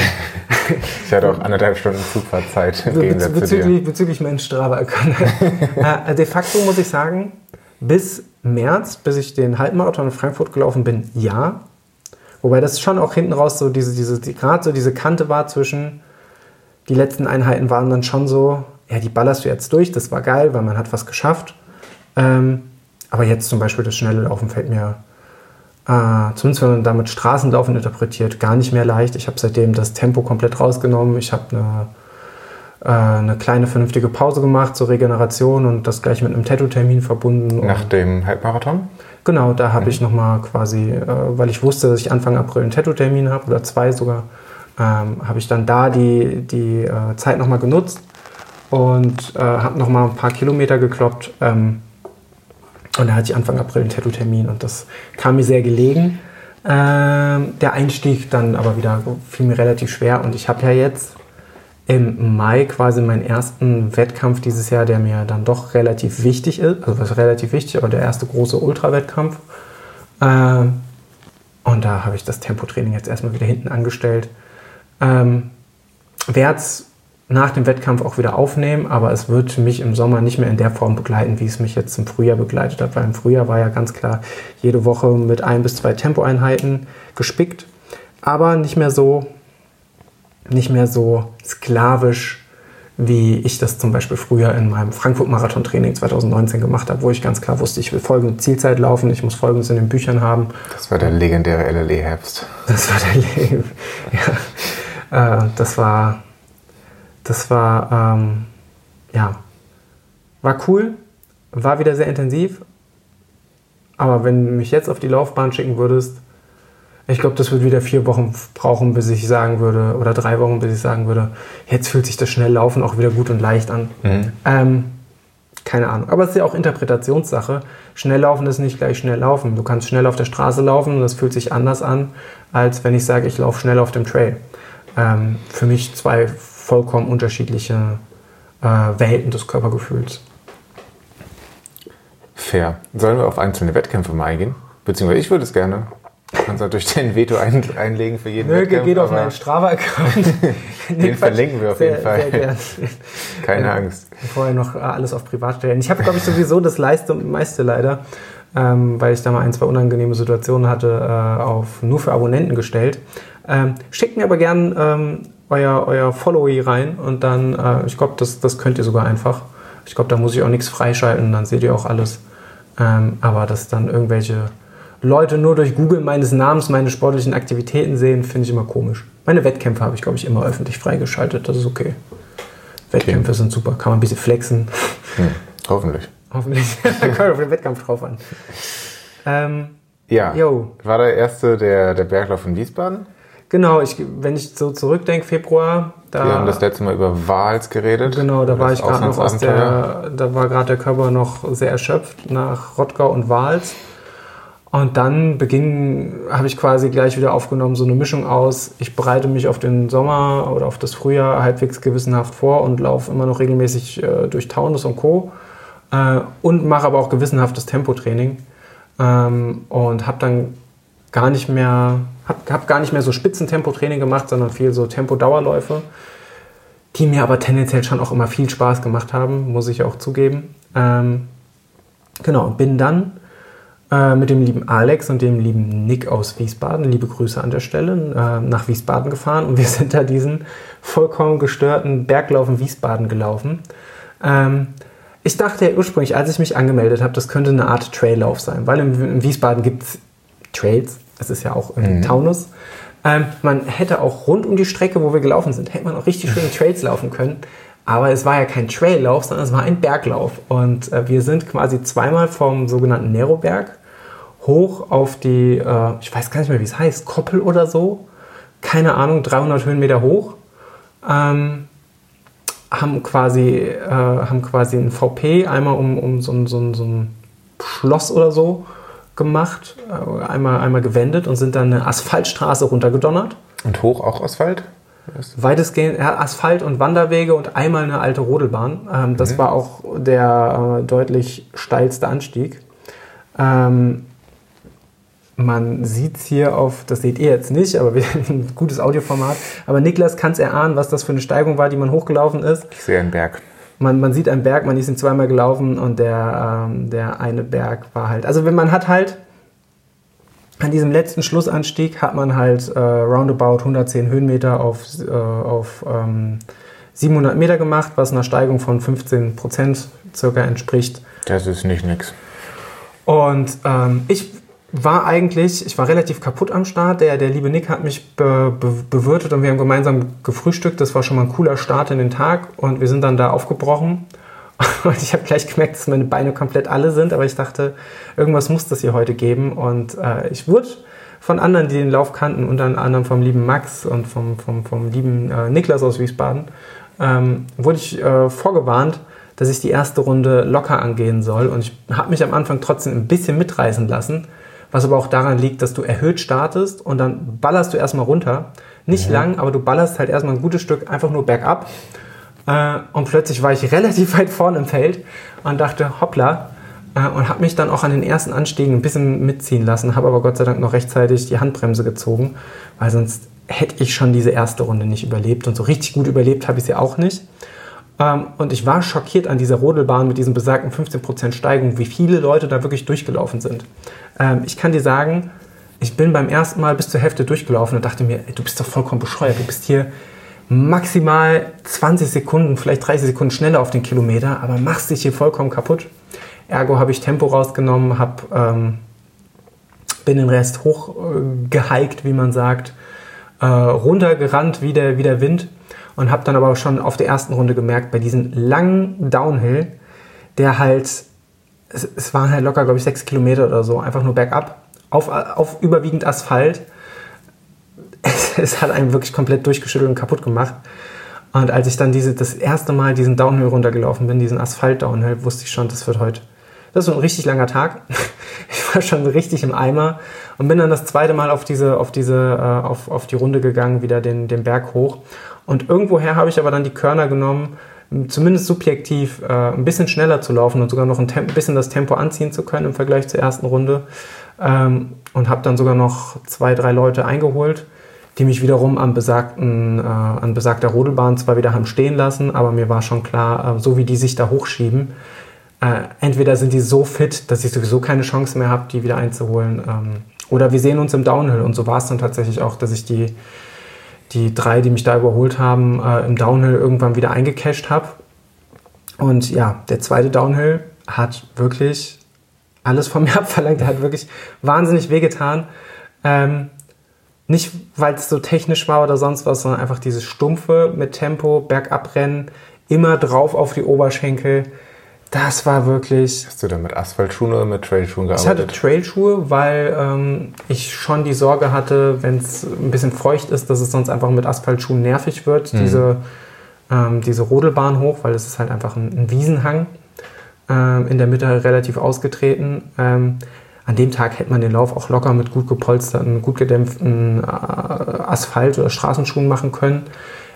ich hatte auch anderthalb Stunden Zugfahrzeit Gegensatz bezüglich. Bezüglich meinen Strava-Account. äh, de facto muss ich sagen, bis März, bis ich den Halbmarathon in Frankfurt gelaufen bin, ja. Wobei das schon auch hinten raus so diese, diese, die, gerade so diese Kante war zwischen, die letzten Einheiten waren dann schon so, ja, die ballerst du jetzt durch, das war geil, weil man hat was geschafft. Ähm, aber jetzt zum Beispiel das schnelle Laufen fällt mir, äh, zumindest wenn man damit Straßenlaufen interpretiert, gar nicht mehr leicht. Ich habe seitdem das Tempo komplett rausgenommen. Ich habe eine, äh, eine kleine vernünftige Pause gemacht zur Regeneration und das gleich mit einem Tattoo-Termin verbunden. Nach dem Halbmarathon? Genau, da habe mhm. ich nochmal quasi, äh, weil ich wusste, dass ich Anfang April einen Tattoo-Termin habe oder zwei sogar, ähm, habe ich dann da die, die äh, Zeit nochmal genutzt und äh, habe nochmal ein paar Kilometer gekloppt. Ähm, und da hatte ich Anfang April einen Tattoo-Termin und das kam mir sehr gelegen. Ähm, der Einstieg dann aber wieder fiel mir relativ schwer und ich habe ja jetzt im Mai quasi meinen ersten Wettkampf dieses Jahr, der mir dann doch relativ wichtig ist. Also was relativ wichtig, aber der erste große Ultra-Wettkampf. Ähm, und da habe ich das Tempotraining jetzt erstmal wieder hinten angestellt. Ähm, Werde es nach dem Wettkampf auch wieder aufnehmen, aber es wird mich im Sommer nicht mehr in der Form begleiten, wie es mich jetzt im Frühjahr begleitet hat. Weil im Frühjahr war ja ganz klar jede Woche mit ein bis zwei Tempoeinheiten gespickt, aber nicht mehr so nicht mehr so sklavisch, wie ich das zum Beispiel früher in meinem Frankfurt-Marathon-Training 2019 gemacht habe, wo ich ganz klar wusste, ich will folgende Zielzeit laufen, ich muss folgendes in den Büchern haben. Das war der legendäre LLE-Herbst. Das war der Le ja. Äh, das war, das war, ähm, ja, war cool, war wieder sehr intensiv, aber wenn du mich jetzt auf die Laufbahn schicken würdest, Ich glaube, das wird wieder vier Wochen brauchen, bis ich sagen würde, oder drei Wochen, bis ich sagen würde, jetzt fühlt sich das Schnelllaufen auch wieder gut und leicht an. Mhm. Ähm, keine Ahnung. Aber es ist ja auch Interpretationssache. Schnelllaufen ist nicht gleich schnell laufen. Du kannst schnell auf der Straße laufen und das fühlt sich anders an, als wenn ich sage, ich laufe schnell auf dem Trail. Ähm, für mich zwei vollkommen unterschiedliche äh, Welten des Körpergefühls. Fair. Sollen wir auf einzelne Wettkämpfe mal eingehen? Beziehungsweise ich würde es gerne. Du kannst natürlich dein Veto ein, einlegen für jeden Nö, Wettkampf. geht auf meinen Strava-Account. Den verlinken wir auf sehr, jeden Fall. Sehr gern. Keine ähm, Angst. Vorher noch alles auf Privat stellen. Ich habe, glaube ich, sowieso das Leiste und meiste leider, ähm, weil ich da mal ein, zwei unangenehme Situationen hatte, äh, auf nur für Abonnenten gestellt. Ähm, schickt mir aber gern ähm, euer, euer Followy rein und dann, äh, ich glaube, das, das könnt ihr sogar einfach. Ich glaube, da muss ich auch nichts freischalten, dann seht ihr auch alles. Ähm, aber dass dann irgendwelche Leute nur durch Google meines Namens meine sportlichen Aktivitäten sehen, finde ich immer komisch. Meine Wettkämpfe habe ich, glaube ich, immer öffentlich freigeschaltet. Das ist okay. Wettkämpfe okay. sind super. Kann man ein bisschen flexen. Hm, hoffentlich. Hoffentlich. da kommt auf den Wettkampf drauf an. Ähm, ja. Yo. War der erste der, der Berglauf in Wiesbaden? Genau, ich, wenn ich so zurückdenke, Februar, da, Wir haben das letzte Mal über Wals geredet. Genau, da war ich gerade noch aus der, da war gerade der Körper noch sehr erschöpft nach Rottgau und Wals. Und dann beging, habe ich quasi gleich wieder aufgenommen, so eine Mischung aus, ich bereite mich auf den Sommer oder auf das Frühjahr halbwegs gewissenhaft vor und laufe immer noch regelmäßig äh, durch Taunus und Co. Äh, und mache aber auch gewissenhaftes Tempotraining. Ähm, und habe dann gar nicht mehr, habe hab gar nicht mehr so Spitzentempotraining gemacht, sondern viel so Tempo-Dauerläufe, die mir aber tendenziell schon auch immer viel Spaß gemacht haben, muss ich auch zugeben. Ähm, genau, bin dann äh, mit dem lieben Alex und dem lieben Nick aus Wiesbaden, liebe Grüße an der Stelle, äh, nach Wiesbaden gefahren und wir sind da diesen vollkommen gestörten Berglauf in Wiesbaden gelaufen. Ähm, ich dachte ja ursprünglich, als ich mich angemeldet habe, das könnte eine Art Traillauf sein, weil in, in Wiesbaden gibt es Trails, es ist ja auch irgendwie mhm. Taunus. Ähm, man hätte auch rund um die Strecke, wo wir gelaufen sind, hätte man auch richtig schöne Trails laufen können. Aber es war ja kein Traillauf, sondern es war ein Berglauf. Und äh, wir sind quasi zweimal vom sogenannten Neroberg hoch auf die, äh, ich weiß gar nicht mehr, wie es heißt, Koppel oder so. Keine Ahnung, 300 Höhenmeter hoch. Ähm, haben quasi, äh, haben quasi ein VP einmal um, um so, so, so ein Schloss oder so gemacht, äh, einmal, einmal gewendet und sind dann eine Asphaltstraße runtergedonnert. Und hoch auch Asphalt? Weitestgehend Asphalt und Wanderwege und einmal eine alte Rodelbahn. Ähm, das mhm. war auch der äh, deutlich steilste Anstieg. Ähm, man sieht es hier auf, das seht ihr jetzt nicht, aber wir haben ein gutes Audioformat. Aber Niklas kann es erahnen, was das für eine Steigung war, die man hochgelaufen ist. Ich sehe einen Berg. Man, man sieht einen Berg, man ist ihn zweimal gelaufen und der, ähm, der eine Berg war halt. Also wenn man hat halt an diesem letzten Schlussanstieg hat man halt äh, roundabout 110 Höhenmeter auf, äh, auf ähm, 700 Meter gemacht, was einer Steigung von 15 Prozent circa entspricht. Das ist nicht nix. Und ähm, ich war eigentlich, ich war relativ kaputt am Start. Der, der liebe Nick hat mich be, be, bewirtet und wir haben gemeinsam gefrühstückt. Das war schon mal ein cooler Start in den Tag und wir sind dann da aufgebrochen. Und ich habe gleich gemerkt, dass meine Beine komplett alle sind, aber ich dachte, irgendwas muss das hier heute geben. Und äh, ich wurde von anderen, die den Lauf kannten, unter anderem vom lieben Max und vom, vom, vom lieben äh, Niklas aus Wiesbaden, ähm, wurde ich äh, vorgewarnt, dass ich die erste Runde locker angehen soll. Und ich habe mich am Anfang trotzdem ein bisschen mitreißen lassen was aber auch daran liegt, dass du erhöht startest und dann ballerst du erstmal runter. Nicht mhm. lang, aber du ballerst halt erstmal ein gutes Stück einfach nur bergab. Äh, und plötzlich war ich relativ weit vorne im Feld und dachte, hoppla, äh, und habe mich dann auch an den ersten Anstiegen ein bisschen mitziehen lassen, habe aber Gott sei Dank noch rechtzeitig die Handbremse gezogen, weil sonst hätte ich schon diese erste Runde nicht überlebt und so richtig gut überlebt habe ich sie auch nicht. Ähm, und ich war schockiert an dieser Rodelbahn mit diesen besagten 15% Steigung, wie viele Leute da wirklich durchgelaufen sind. Ähm, ich kann dir sagen, ich bin beim ersten Mal bis zur Hälfte durchgelaufen und dachte mir, ey, du bist doch vollkommen bescheuert. Du bist hier maximal 20 Sekunden, vielleicht 30 Sekunden schneller auf den Kilometer, aber machst dich hier vollkommen kaputt. Ergo habe ich Tempo rausgenommen, hab, ähm, bin den Rest hochgehiked, äh, wie man sagt, äh, runtergerannt wie der, wie der Wind und habe dann aber schon auf der ersten Runde gemerkt, bei diesem langen Downhill, der halt, es, es waren halt locker, glaube ich, sechs Kilometer oder so, einfach nur bergab, auf, auf überwiegend Asphalt, es hat einen wirklich komplett durchgeschüttelt und kaputt gemacht. Und als ich dann diese, das erste Mal diesen Downhill runtergelaufen bin, diesen Asphalt-Downhill, wusste ich schon, das wird heute. Das ist ein richtig langer Tag. Ich war schon richtig im Eimer und bin dann das zweite Mal auf diese, auf diese, äh, auf, auf die Runde gegangen, wieder den, den Berg hoch. Und irgendwoher habe ich aber dann die Körner genommen, zumindest subjektiv äh, ein bisschen schneller zu laufen und sogar noch ein, Temp bisschen das Tempo anziehen zu können im Vergleich zur ersten Runde. Ähm, und habe dann sogar noch zwei, drei Leute eingeholt, die mich wiederum an, besagten, äh, an besagter Rodelbahn zwar wieder haben stehen lassen, aber mir war schon klar, äh, so wie die sich da hochschieben, äh, entweder sind die so fit, dass ich sowieso keine Chance mehr habe, die wieder einzuholen, ähm, oder wir sehen uns im Downhill. Und so war es dann tatsächlich auch, dass ich die, die drei, die mich da überholt haben, äh, im Downhill irgendwann wieder eingecasht habe. Und ja, der zweite Downhill hat wirklich alles von mir abverlangt. Der hat wirklich wahnsinnig wehgetan. Ähm, nicht, weil es so technisch war oder sonst was, sondern einfach dieses stumpfe mit Tempo, Bergabrennen, immer drauf auf die Oberschenkel. Das war wirklich. Hast du da mit Asphaltschuhen oder mit Trailschuhen gearbeitet? Ich hatte Trailschuhe, weil ähm, ich schon die Sorge hatte, wenn es ein bisschen feucht ist, dass es sonst einfach mit Asphaltschuhen nervig wird, mhm. diese, ähm, diese Rodelbahn hoch, weil es ist halt einfach ein, ein Wiesenhang ähm, in der Mitte relativ ausgetreten. Ähm, an dem Tag hätte man den Lauf auch locker mit gut gepolsterten, gut gedämpften äh, Asphalt- oder Straßenschuhen machen können.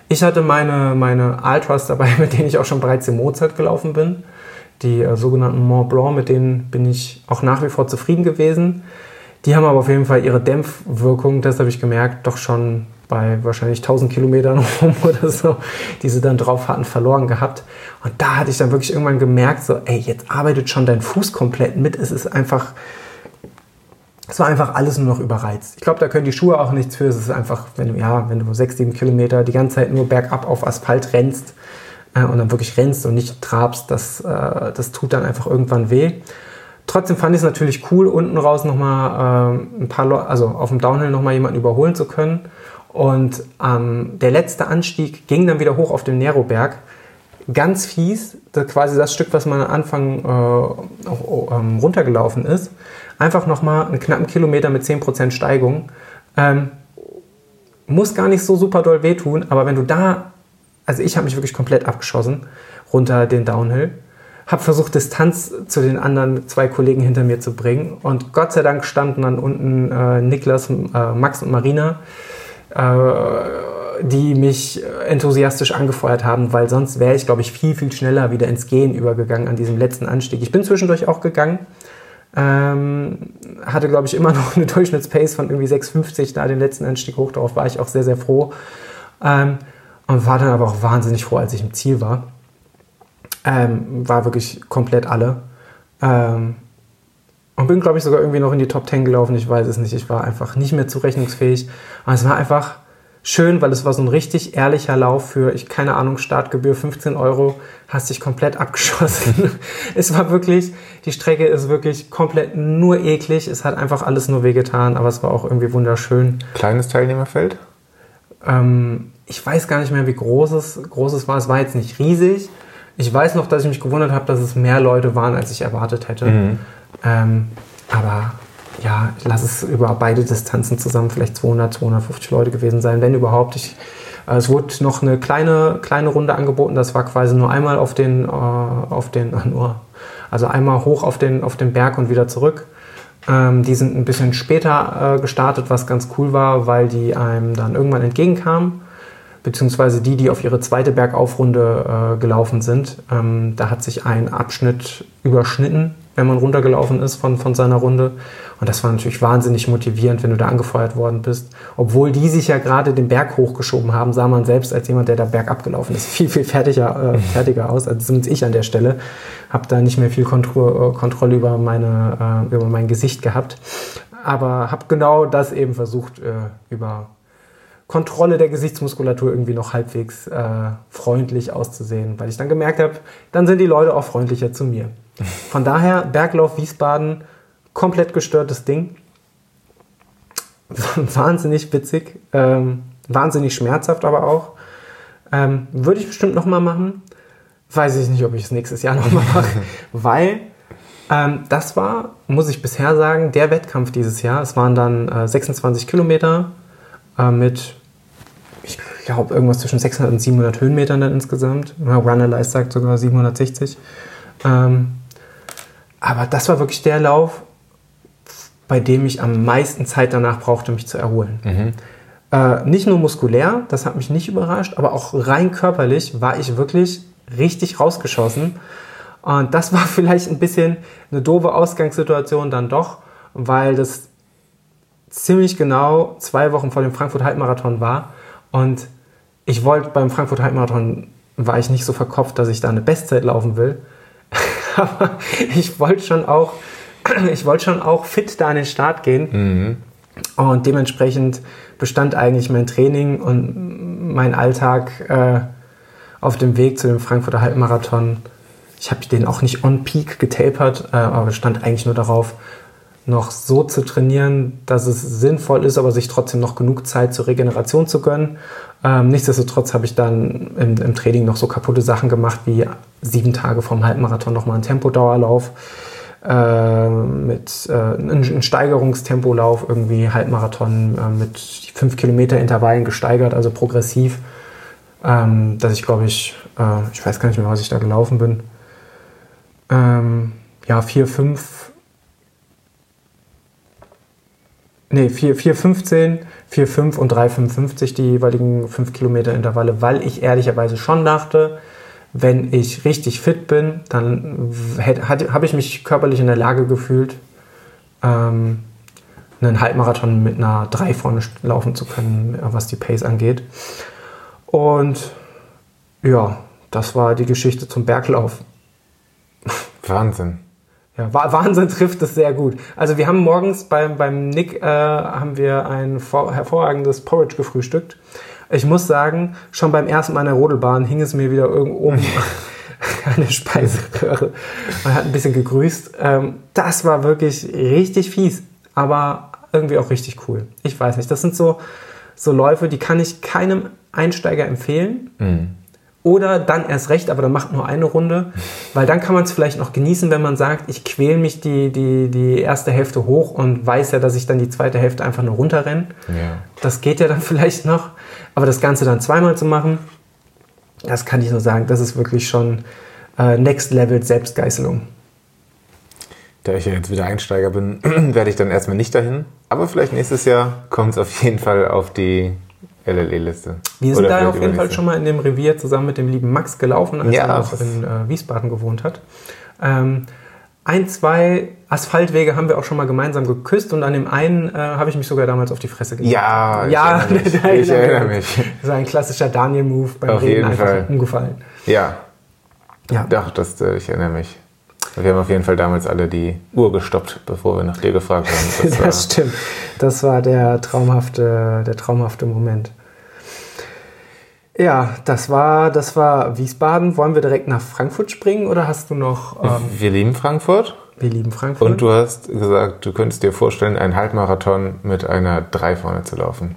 Ich hatte meine, meine Ultras dabei, mit denen ich auch schon bereits im Mozart gelaufen bin die äh, sogenannten Mont Blanc, mit denen bin ich auch nach wie vor zufrieden gewesen. Die haben aber auf jeden Fall ihre Dämpfwirkung, das habe ich gemerkt, doch schon bei wahrscheinlich 1000 Kilometern rum oder so, die sie dann drauf hatten, verloren gehabt. Und da hatte ich dann wirklich irgendwann gemerkt, so, ey, jetzt arbeitet schon dein Fuß komplett mit. Es ist einfach, es war einfach alles nur noch überreizt. Ich glaube, da können die Schuhe auch nichts für. Es ist einfach, wenn du, ja, wenn du sechs, sieben Kilometer die ganze Zeit nur bergab auf Asphalt rennst, äh, und dann wirklich rennst und nicht trabst, das, äh, das tut dann einfach irgendwann weh. Trotzdem fand ich es natürlich cool, unten raus nochmal äh, ein paar Leute, also auf dem Downhill nochmal jemanden überholen zu können. Und ähm, der letzte Anstieg ging dann wieder hoch auf den Neroberg. Ganz fies, das quasi das Stück, was man am Anfang äh, auch, ähm, runtergelaufen ist. Einfach nochmal einen knappen Kilometer mit 10% Steigung. Ähm, muss gar nicht so super doll wehtun, aber wenn du da also ich habe mich wirklich komplett abgeschossen runter den Downhill. Habe versucht, Distanz zu den anderen zwei Kollegen hinter mir zu bringen. Und Gott sei Dank standen dann unten äh, Niklas, äh, Max und Marina, äh, die mich enthusiastisch angefeuert haben, weil sonst wäre ich, glaube ich, viel, viel schneller wieder ins Gehen übergegangen an diesem letzten Anstieg. Ich bin zwischendurch auch gegangen. Ähm, hatte, glaube ich, immer noch eine Durchschnittspace von irgendwie 6,50 da den letzten Anstieg hoch. Darauf war ich auch sehr, sehr froh. Ähm, und war dann aber auch wahnsinnig froh, als ich im Ziel war. Ähm, war wirklich komplett alle. Ähm, und bin, glaube ich, sogar irgendwie noch in die Top 10 gelaufen. Ich weiß es nicht. Ich war einfach nicht mehr zurechnungsfähig. Und es war einfach schön, weil es war so ein richtig ehrlicher Lauf für, ich keine Ahnung, Startgebühr 15 Euro, hast dich komplett abgeschossen. es war wirklich, die Strecke ist wirklich komplett nur eklig. Es hat einfach alles nur wehgetan, aber es war auch irgendwie wunderschön. Kleines Teilnehmerfeld? Ähm, ich weiß gar nicht mehr, wie groß es, groß es war. Es war jetzt nicht riesig. Ich weiß noch, dass ich mich gewundert habe, dass es mehr Leute waren, als ich erwartet hätte. Mhm. Ähm, aber ja, ich lasse es über beide Distanzen zusammen vielleicht 200, 250 Leute gewesen sein, wenn überhaupt. Ich, äh, es wurde noch eine kleine, kleine Runde angeboten. Das war quasi nur einmal auf den, äh, auf den, nur, also einmal hoch auf den, auf den Berg und wieder zurück. Ähm, die sind ein bisschen später äh, gestartet, was ganz cool war, weil die einem dann irgendwann entgegenkamen beziehungsweise die, die auf ihre zweite Bergaufrunde äh, gelaufen sind. Ähm, da hat sich ein Abschnitt überschnitten, wenn man runtergelaufen ist von, von seiner Runde. Und das war natürlich wahnsinnig motivierend, wenn du da angefeuert worden bist. Obwohl die sich ja gerade den Berg hochgeschoben haben, sah man selbst als jemand, der da bergab gelaufen ist, viel, viel fertiger, äh, fertiger aus, als zumindest ich an der Stelle. Habe da nicht mehr viel Kontro äh, Kontrolle über, meine, äh, über mein Gesicht gehabt. Aber habe genau das eben versucht, äh, über Kontrolle der Gesichtsmuskulatur irgendwie noch halbwegs äh, freundlich auszusehen, weil ich dann gemerkt habe, dann sind die Leute auch freundlicher zu mir. Von daher, Berglauf Wiesbaden, komplett gestörtes Ding. wahnsinnig witzig, ähm, wahnsinnig schmerzhaft aber auch. Ähm, Würde ich bestimmt nochmal machen. Weiß ich nicht, ob ich es nächstes Jahr nochmal mache, weil ähm, das war, muss ich bisher sagen, der Wettkampf dieses Jahr. Es waren dann äh, 26 Kilometer äh, mit ich glaube, irgendwas zwischen 600 und 700 Höhenmetern dann insgesamt. Runnerlize sagt sogar 760. Ähm, aber das war wirklich der Lauf, bei dem ich am meisten Zeit danach brauchte, mich zu erholen. Mhm. Äh, nicht nur muskulär, das hat mich nicht überrascht, aber auch rein körperlich war ich wirklich richtig rausgeschossen. Und das war vielleicht ein bisschen eine doofe Ausgangssituation dann doch, weil das ziemlich genau zwei Wochen vor dem Frankfurt Halbmarathon war. Und ich wollte beim Frankfurt Halbmarathon, war ich nicht so verkopft, dass ich da eine Bestzeit laufen will. Aber ich wollte schon auch, ich wollte schon auch fit da an den Start gehen. Mhm. Und dementsprechend bestand eigentlich mein Training und mein Alltag äh, auf dem Weg zu dem Frankfurter Halbmarathon. Ich habe den auch nicht on peak getapert, äh, aber stand eigentlich nur darauf, noch so zu trainieren, dass es sinnvoll ist, aber sich trotzdem noch genug Zeit zur Regeneration zu gönnen. Ähm, nichtsdestotrotz habe ich dann im, im, Training noch so kaputte Sachen gemacht, wie sieben Tage vorm Halbmarathon nochmal einen Tempodauerlauf äh, mit äh, einem Steigerungstempolauf, irgendwie Halbmarathon äh, mit fünf Kilometer Intervallen gesteigert, also progressiv, ähm, dass ich glaube ich, äh, ich weiß gar nicht mehr, was ich da gelaufen bin, ähm, ja, vier, fünf Nee, 4,15, 4,5 und 3,55 die jeweiligen 5 Kilometer Intervalle, weil ich ehrlicherweise schon dachte, wenn ich richtig fit bin, dann habe ich mich körperlich in der Lage gefühlt, ähm, einen Halbmarathon mit einer 3 vorne laufen zu können, was die Pace angeht. Und ja, das war die Geschichte zum Berglauf. Wahnsinn. Ja, Wahnsinn trifft es sehr gut. Also wir haben morgens beim, beim Nick äh, haben wir ein hervorragendes Porridge gefrühstückt. Ich muss sagen, schon beim ersten Mal in der Rodelbahn hing es mir wieder irgendwo um eine Speiseröhre. Man hat ein bisschen gegrüßt. Ähm, das war wirklich richtig fies, aber irgendwie auch richtig cool. Ich weiß nicht. Das sind so, so Läufe, die kann ich keinem Einsteiger empfehlen. Mhm. Oder dann erst recht, aber dann macht nur eine Runde, weil dann kann man es vielleicht noch genießen, wenn man sagt, ich quäle mich die, die, die erste Hälfte hoch und weiß ja, dass ich dann die zweite Hälfte einfach nur runterrenne. Ja. Das geht ja dann vielleicht noch. Aber das Ganze dann zweimal zu machen, das kann ich nur sagen, das ist wirklich schon äh, Next Level Selbstgeißelung. Da ich ja jetzt wieder Einsteiger bin, werde ich dann erstmal nicht dahin. Aber vielleicht nächstes Jahr kommt es auf jeden Fall auf die LLE-Liste. Wir sind Oder da auf jeden Fall schon mal in dem Revier zusammen mit dem lieben Max gelaufen, als ja, er noch in äh, Wiesbaden gewohnt hat. Ähm, ein, zwei Asphaltwege haben wir auch schon mal gemeinsam geküsst und an dem einen äh, habe ich mich sogar damals auf die Fresse gelegt. Ja, ja, ich erinnere mich. Ich erinnere mich. Das war ein klassischer Daniel-Move beim auf Reden einfach Fall. umgefallen. Ja. Ja. Doch, das, äh, ich erinnere mich. Wir haben auf jeden Fall damals alle die Uhr gestoppt, bevor wir nach dir gefragt haben. Das, das stimmt. Das war der traumhafte, der traumhafte Moment. Ja, das war, das war Wiesbaden. Wollen wir direkt nach Frankfurt springen oder hast du noch. Ähm, wir lieben Frankfurt. Wir lieben Frankfurt. Und du hast gesagt, du könntest dir vorstellen, einen Halbmarathon mit einer 3 vorne zu laufen.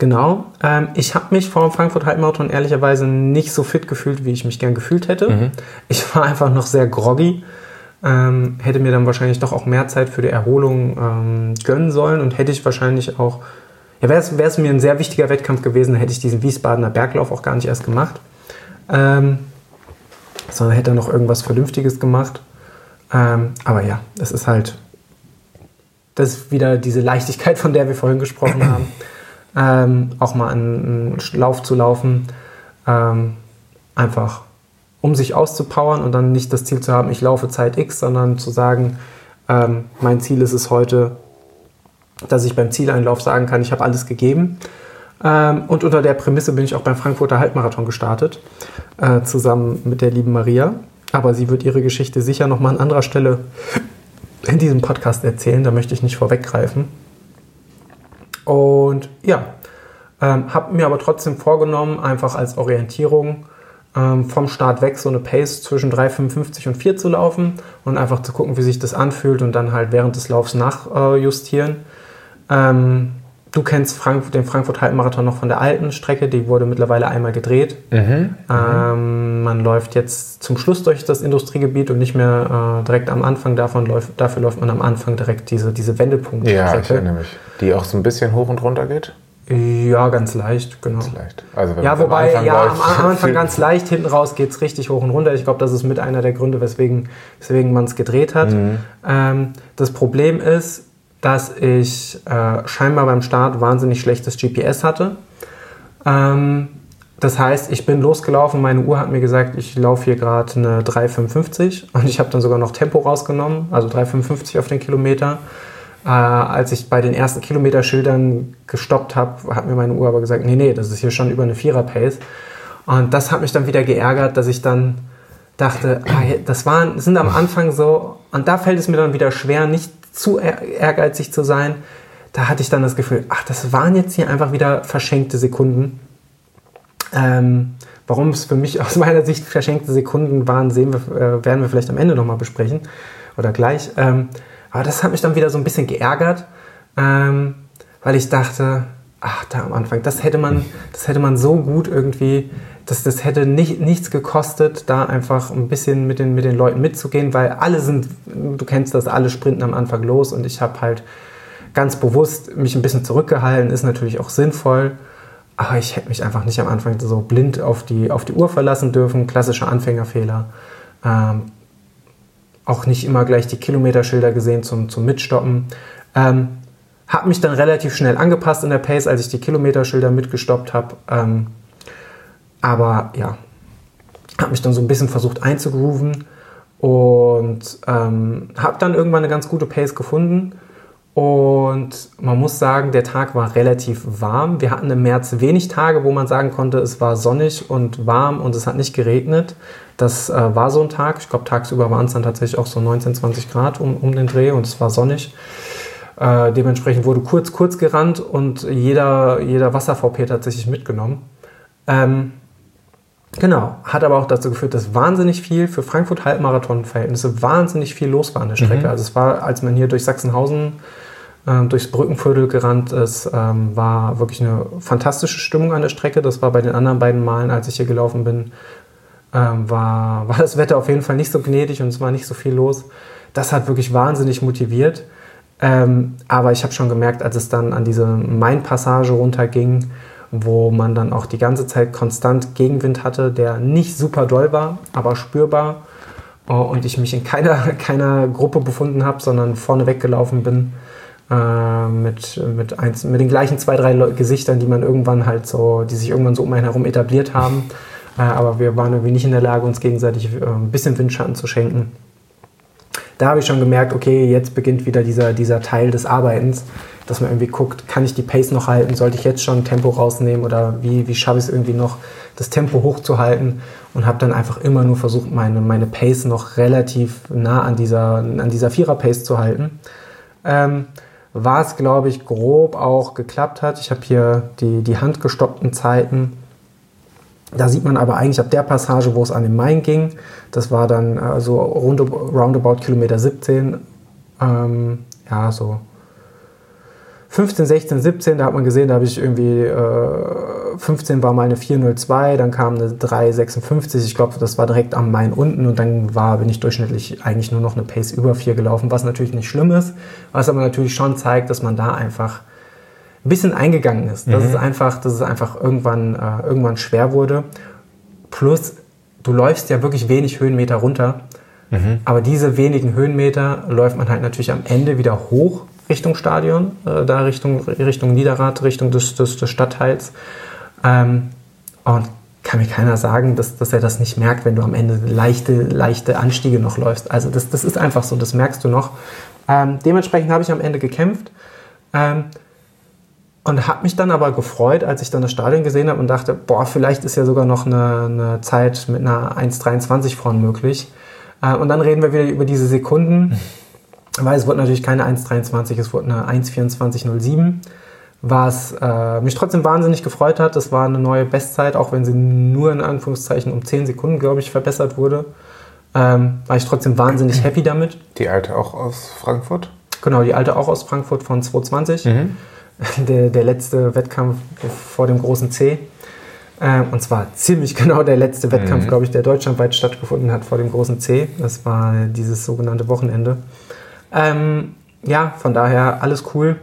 Genau. Ähm, ich habe mich vor dem Frankfurt Halbmarathon ehrlicherweise nicht so fit gefühlt, wie ich mich gern gefühlt hätte. Mhm. Ich war einfach noch sehr groggy. Ähm, hätte mir dann wahrscheinlich doch auch mehr Zeit für die Erholung ähm, gönnen sollen und hätte ich wahrscheinlich auch ja, wäre es mir ein sehr wichtiger Wettkampf gewesen, hätte ich diesen Wiesbadener Berglauf auch gar nicht erst gemacht. Ähm, sondern hätte noch irgendwas Vernünftiges gemacht. Ähm, aber ja, das ist halt, das ist wieder diese Leichtigkeit, von der wir vorhin gesprochen haben. Ähm, auch mal einen, einen, Lauf zu laufen, ähm, einfach um sich auszupowern und dann nicht das Ziel zu haben, ich laufe Zeit X, sondern zu sagen, ähm, mein Ziel ist es heute, dass ich beim Zieleinlauf sagen kann, ich habe alles gegeben. Ähm, und unter der Prämisse bin ich auch beim Frankfurter Halbmarathon gestartet, äh, zusammen mit der lieben Maria. Aber sie wird ihre Geschichte sicher nochmal an anderer Stelle in diesem Podcast erzählen, da möchte ich nicht vorweggreifen. Und ja, ähm, habe mir aber trotzdem vorgenommen, einfach als Orientierung ähm, vom Start weg so eine Pace zwischen 3,55 und 4 zu laufen und einfach zu gucken, wie sich das anfühlt und dann halt während des Laufs nachjustieren. Äh, ähm, du kennst Frank den Frankfurt Halbmarathon noch von der alten Strecke, die wurde mittlerweile einmal gedreht. Mhm, ähm, man läuft jetzt zum Schluss durch das Industriegebiet und nicht mehr äh, direkt am Anfang davon läuft, dafür läuft man am Anfang direkt diese, diese Wendepunkt. Ja, ich erinnere mich. Die auch so ein bisschen hoch und runter geht? Ja, ganz leicht, genau. Ganz leicht. Also ja, wobei, am ja, läuft, am Anfang ganz leicht, hinten raus geht es richtig hoch und runter. Ich glaube, das ist mit einer der Gründe, weswegen, weswegen man es gedreht hat. Mhm. Ähm, das Problem ist, dass ich äh, scheinbar beim Start wahnsinnig schlechtes GPS hatte. Ähm, das heißt, ich bin losgelaufen, meine Uhr hat mir gesagt, ich laufe hier gerade eine 3,55 und ich habe dann sogar noch Tempo rausgenommen, also 3,55 auf den Kilometer. Äh, als ich bei den ersten Kilometerschildern gestoppt habe, hat mir meine Uhr aber gesagt, nee, nee, das ist hier schon über eine Vierer-Pace. Und das hat mich dann wieder geärgert, dass ich dann dachte, ah, das waren, sind am Anfang so, und da fällt es mir dann wieder schwer, nicht zu ehrgeizig zu sein. Da hatte ich dann das Gefühl, ach, das waren jetzt hier einfach wieder verschenkte Sekunden. Ähm, warum es für mich aus meiner Sicht verschenkte Sekunden waren, sehen wir, äh, werden wir vielleicht am Ende nochmal besprechen oder gleich. Ähm, aber das hat mich dann wieder so ein bisschen geärgert, ähm, weil ich dachte, ach, da am Anfang, das hätte man, das hätte man so gut irgendwie, das, das hätte nicht, nichts gekostet, da einfach ein bisschen mit den, mit den Leuten mitzugehen, weil alle sind, du kennst das, alle sprinten am Anfang los und ich habe halt ganz bewusst mich ein bisschen zurückgehalten, ist natürlich auch sinnvoll. Aber ich hätte mich einfach nicht am Anfang so blind auf die, auf die Uhr verlassen dürfen. Klassischer Anfängerfehler. Ähm, auch nicht immer gleich die Kilometerschilder gesehen zum, zum Mitstoppen. Ähm, habe mich dann relativ schnell angepasst in der Pace, als ich die Kilometerschilder mitgestoppt habe. Ähm, aber ja, habe mich dann so ein bisschen versucht einzugrooven und ähm, habe dann irgendwann eine ganz gute Pace gefunden und man muss sagen, der Tag war relativ warm. Wir hatten im März wenig Tage, wo man sagen konnte, es war sonnig und warm und es hat nicht geregnet. Das äh, war so ein Tag. Ich glaube, tagsüber waren es dann tatsächlich auch so 19, 20 Grad um, um den Dreh und es war sonnig. Äh, dementsprechend wurde kurz, kurz gerannt und jeder, jeder Wasser-VP tatsächlich mitgenommen. Ähm, genau, hat aber auch dazu geführt, dass wahnsinnig viel für Frankfurt-Halbmarathon-Verhältnisse wahnsinnig viel los war an der Strecke. Mhm. Also es war, als man hier durch Sachsenhausen ähm, durchs Brückenviertel gerannt ist, ähm, war wirklich eine fantastische Stimmung an der Strecke. Das war bei den anderen beiden Malen, als ich hier gelaufen bin, ähm, war, war das Wetter auf jeden Fall nicht so gnädig und es war nicht so viel los. Das hat wirklich wahnsinnig motiviert. Ähm, aber ich habe schon gemerkt, als es dann an diese Main-Passage runterging, wo man dann auch die ganze Zeit konstant Gegenwind hatte, der nicht super doll war, aber spürbar. Oh, und ich mich in keiner, keiner Gruppe befunden habe, sondern vorne weggelaufen bin äh, mit, mit, eins, mit den gleichen zwei, drei Gesichtern, die man irgendwann halt so, die sich irgendwann so um einen herum etabliert haben. Äh, aber wir waren irgendwie nicht in der Lage, uns gegenseitig äh, ein bisschen Windschatten zu schenken. Da habe ich schon gemerkt, okay, jetzt beginnt wieder dieser, dieser Teil des Arbeitens, dass man irgendwie guckt, kann ich die Pace noch halten? Sollte ich jetzt schon Tempo rausnehmen oder wie, wie schaffe ich es irgendwie noch, das Tempo hochzuhalten? Und habe dann einfach immer nur versucht, meine, meine Pace noch relativ nah an dieser, an dieser Vierer-Pace zu halten. Ähm, was, glaube ich, grob auch geklappt hat. Ich habe hier die, die handgestoppten Zeiten. Da sieht man aber eigentlich ab der Passage, wo es an den Main ging, das war dann äh, so rund, roundabout Kilometer 17, ähm, ja, so 15, 16, 17, da hat man gesehen, da habe ich irgendwie, äh, 15 war mal eine 402, dann kam eine 356, ich glaube, das war direkt am Main unten und dann war, bin ich durchschnittlich eigentlich nur noch eine Pace über 4 gelaufen, was natürlich nicht schlimm ist, was aber natürlich schon zeigt, dass man da einfach ein bisschen eingegangen ist. Dass, mhm. es, einfach, dass es einfach irgendwann, äh, irgendwann schwer wurde. Plus, du läufst ja wirklich wenig Höhenmeter runter. Mhm. Aber diese wenigen Höhenmeter läuft man halt natürlich am Ende wieder hoch Richtung Stadion, äh, da Richtung, Richtung Niederrad, Richtung des, des, des Stadtteils. Ähm, und kann mir keiner sagen, dass, dass er das nicht merkt, wenn du am Ende leichte, leichte Anstiege noch läufst. Also das, das ist einfach so, das merkst du noch. Ähm, dementsprechend habe ich am Ende gekämpft ähm, und habe mich dann aber gefreut, als ich dann das Stadion gesehen habe und dachte, boah, vielleicht ist ja sogar noch eine, eine Zeit mit einer 1,23 vorn möglich. Äh, und dann reden wir wieder über diese Sekunden weil es wurde natürlich keine 1,23, es wurde eine 1,24,07, was äh, mich trotzdem wahnsinnig gefreut hat. Das war eine neue Bestzeit, auch wenn sie nur in Anführungszeichen um 10 Sekunden, glaube ich, verbessert wurde. Ähm, war ich trotzdem wahnsinnig happy damit. Die alte auch aus Frankfurt? Genau, die alte auch aus Frankfurt von 220. Mhm. Der, der letzte Wettkampf vor dem großen C. Ähm, und zwar ziemlich genau der letzte Wettkampf, mhm. glaube ich, der deutschlandweit stattgefunden hat vor dem großen C. Das war dieses sogenannte Wochenende. Ähm, ja, von daher alles cool.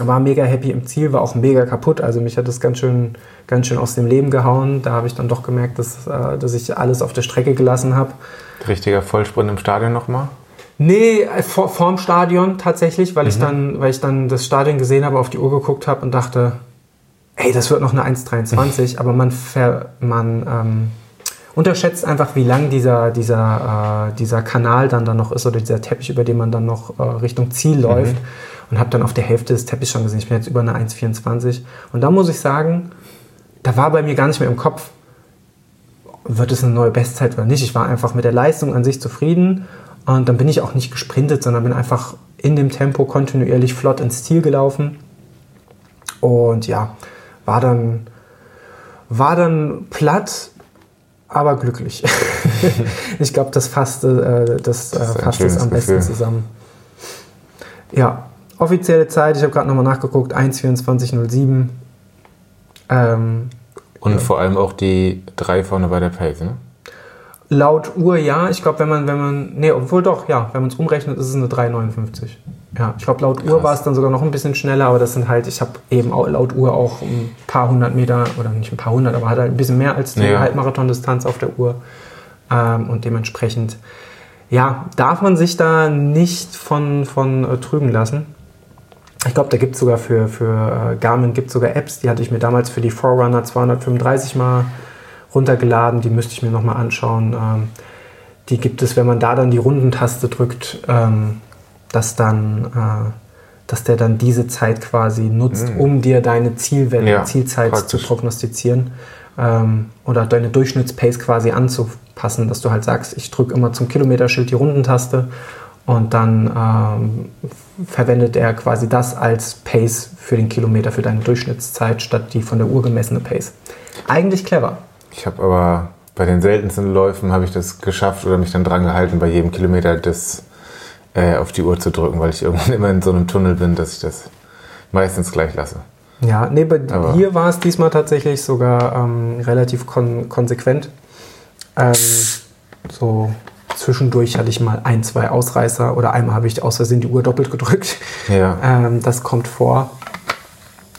war mega happy im Ziel, war auch mega kaputt. Also mich hat das ganz schön, ganz schön aus dem Leben gehauen. Da habe ich dann doch gemerkt, dass, äh, dass ich alles auf der Strecke gelassen habe. Richtiger Vollsprint im Stadion nochmal? Nee, äh, vor, vorm Stadion tatsächlich, weil, mhm. ich dann, weil ich dann das Stadion gesehen habe, auf die Uhr geguckt habe und dachte, ey, das wird noch eine 1,23, aber man, ver, man ähm, unterschätzt einfach, wie lang dieser, dieser, äh, dieser Kanal dann, dann noch ist oder dieser Teppich, über den man dann noch äh, Richtung Ziel mhm. läuft. Mhm. Und habe dann auf der Hälfte des Teppichs schon gesehen, ich bin jetzt über eine 1,24. Und da muss ich sagen, da war bei mir gar nicht mehr im Kopf, wird es eine neue Bestzeit oder nicht. Ich war einfach mit der Leistung an sich zufrieden und dann bin ich auch nicht gesprintet, sondern bin einfach in dem Tempo kontinuierlich flott ins Ziel gelaufen. Und ja, war dann, war dann platt, aber glücklich. ich glaube, das fasst, äh, das, äh, das fasst es am besten Gefühl. zusammen. Ja, offizielle Zeit, ich habe gerade nochmal nachgeguckt, 1,24,07. Ähm, Und ja. vor allem auch die drei vorne bei der Pace, ne? Laut Uhr ja. Ich glaube, wenn man, wenn man, nee, obwohl doch, ja, wenn man es umrechnet, ist es eine 3,59. Ja, ich glaube, laut Krass. Uhr war es dann sogar noch ein bisschen schneller, aber das sind halt, ich habe eben auch, laut Uhr auch ein paar hundert Meter, oder nicht ein paar hundert, aber hat halt ein bisschen mehr als die ja. Halbmarathon-Distanz auf der Uhr. Ähm, und dementsprechend, ja, darf man sich da nicht von, von äh, trügen lassen. Ich glaube, da gibt es sogar für, für äh, Garmin gibt sogar Apps, die hatte ich mir damals für die Forerunner 235 mal runtergeladen, die müsste ich mir nochmal anschauen. Ähm, die gibt es, wenn man da dann die Rundentaste drückt, ähm, dass dann äh, dass der dann diese Zeit quasi nutzt, mhm. um dir deine Zielwelle, ja, Zielzeit praktisch. zu prognostizieren ähm, oder deine Durchschnittspace quasi anzupassen, dass du halt sagst, ich drücke immer zum Kilometerschild die Rundentaste und dann ähm, verwendet er quasi das als Pace für den Kilometer, für deine Durchschnittszeit statt die von der Uhr gemessene Pace. Eigentlich clever. Ich habe aber bei den seltensten Läufen habe ich das geschafft oder mich dann dran gehalten, bei jedem Kilometer das äh, auf die Uhr zu drücken, weil ich irgendwann immer in so einem Tunnel bin, dass ich das meistens gleich lasse. Ja, nee, bei aber hier war es diesmal tatsächlich sogar ähm, relativ kon konsequent. Ähm, so zwischendurch hatte ich mal ein, zwei Ausreißer oder einmal habe ich aus Versehen die Uhr doppelt gedrückt. Ja. Ähm, das kommt vor.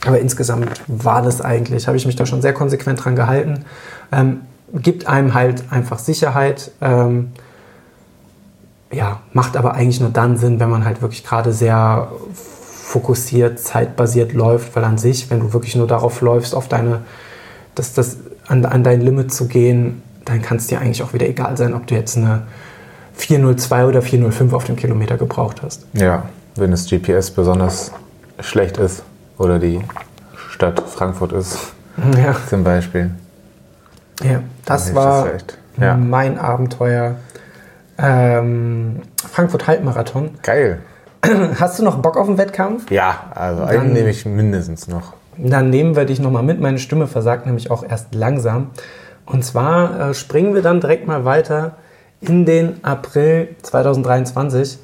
Aber insgesamt war das eigentlich, habe ich mich da schon sehr konsequent dran gehalten. Ähm, gibt einem halt einfach Sicherheit. Ähm, ja, macht aber eigentlich nur dann Sinn, wenn man halt wirklich gerade sehr fokussiert, zeitbasiert läuft, weil an sich, wenn du wirklich nur darauf läufst, auf deine, das, das, an, an dein Limit zu gehen, dann kann es dir eigentlich auch wieder egal sein, ob du jetzt eine 402 oder 405 auf dem Kilometer gebraucht hast. Ja, wenn das GPS besonders schlecht ist oder die Stadt Frankfurt ist, ja. zum Beispiel. Ja, das war ja. mein Abenteuer. Ähm, Frankfurt Halbmarathon. Geil. Hast du noch Bock auf den Wettkampf? Ja, also dann, einen nehme ich mindestens noch. Dann nehmen wir dich nochmal mit. Meine Stimme versagt nämlich auch erst langsam. Und zwar äh, springen wir dann direkt mal weiter in den April 2023.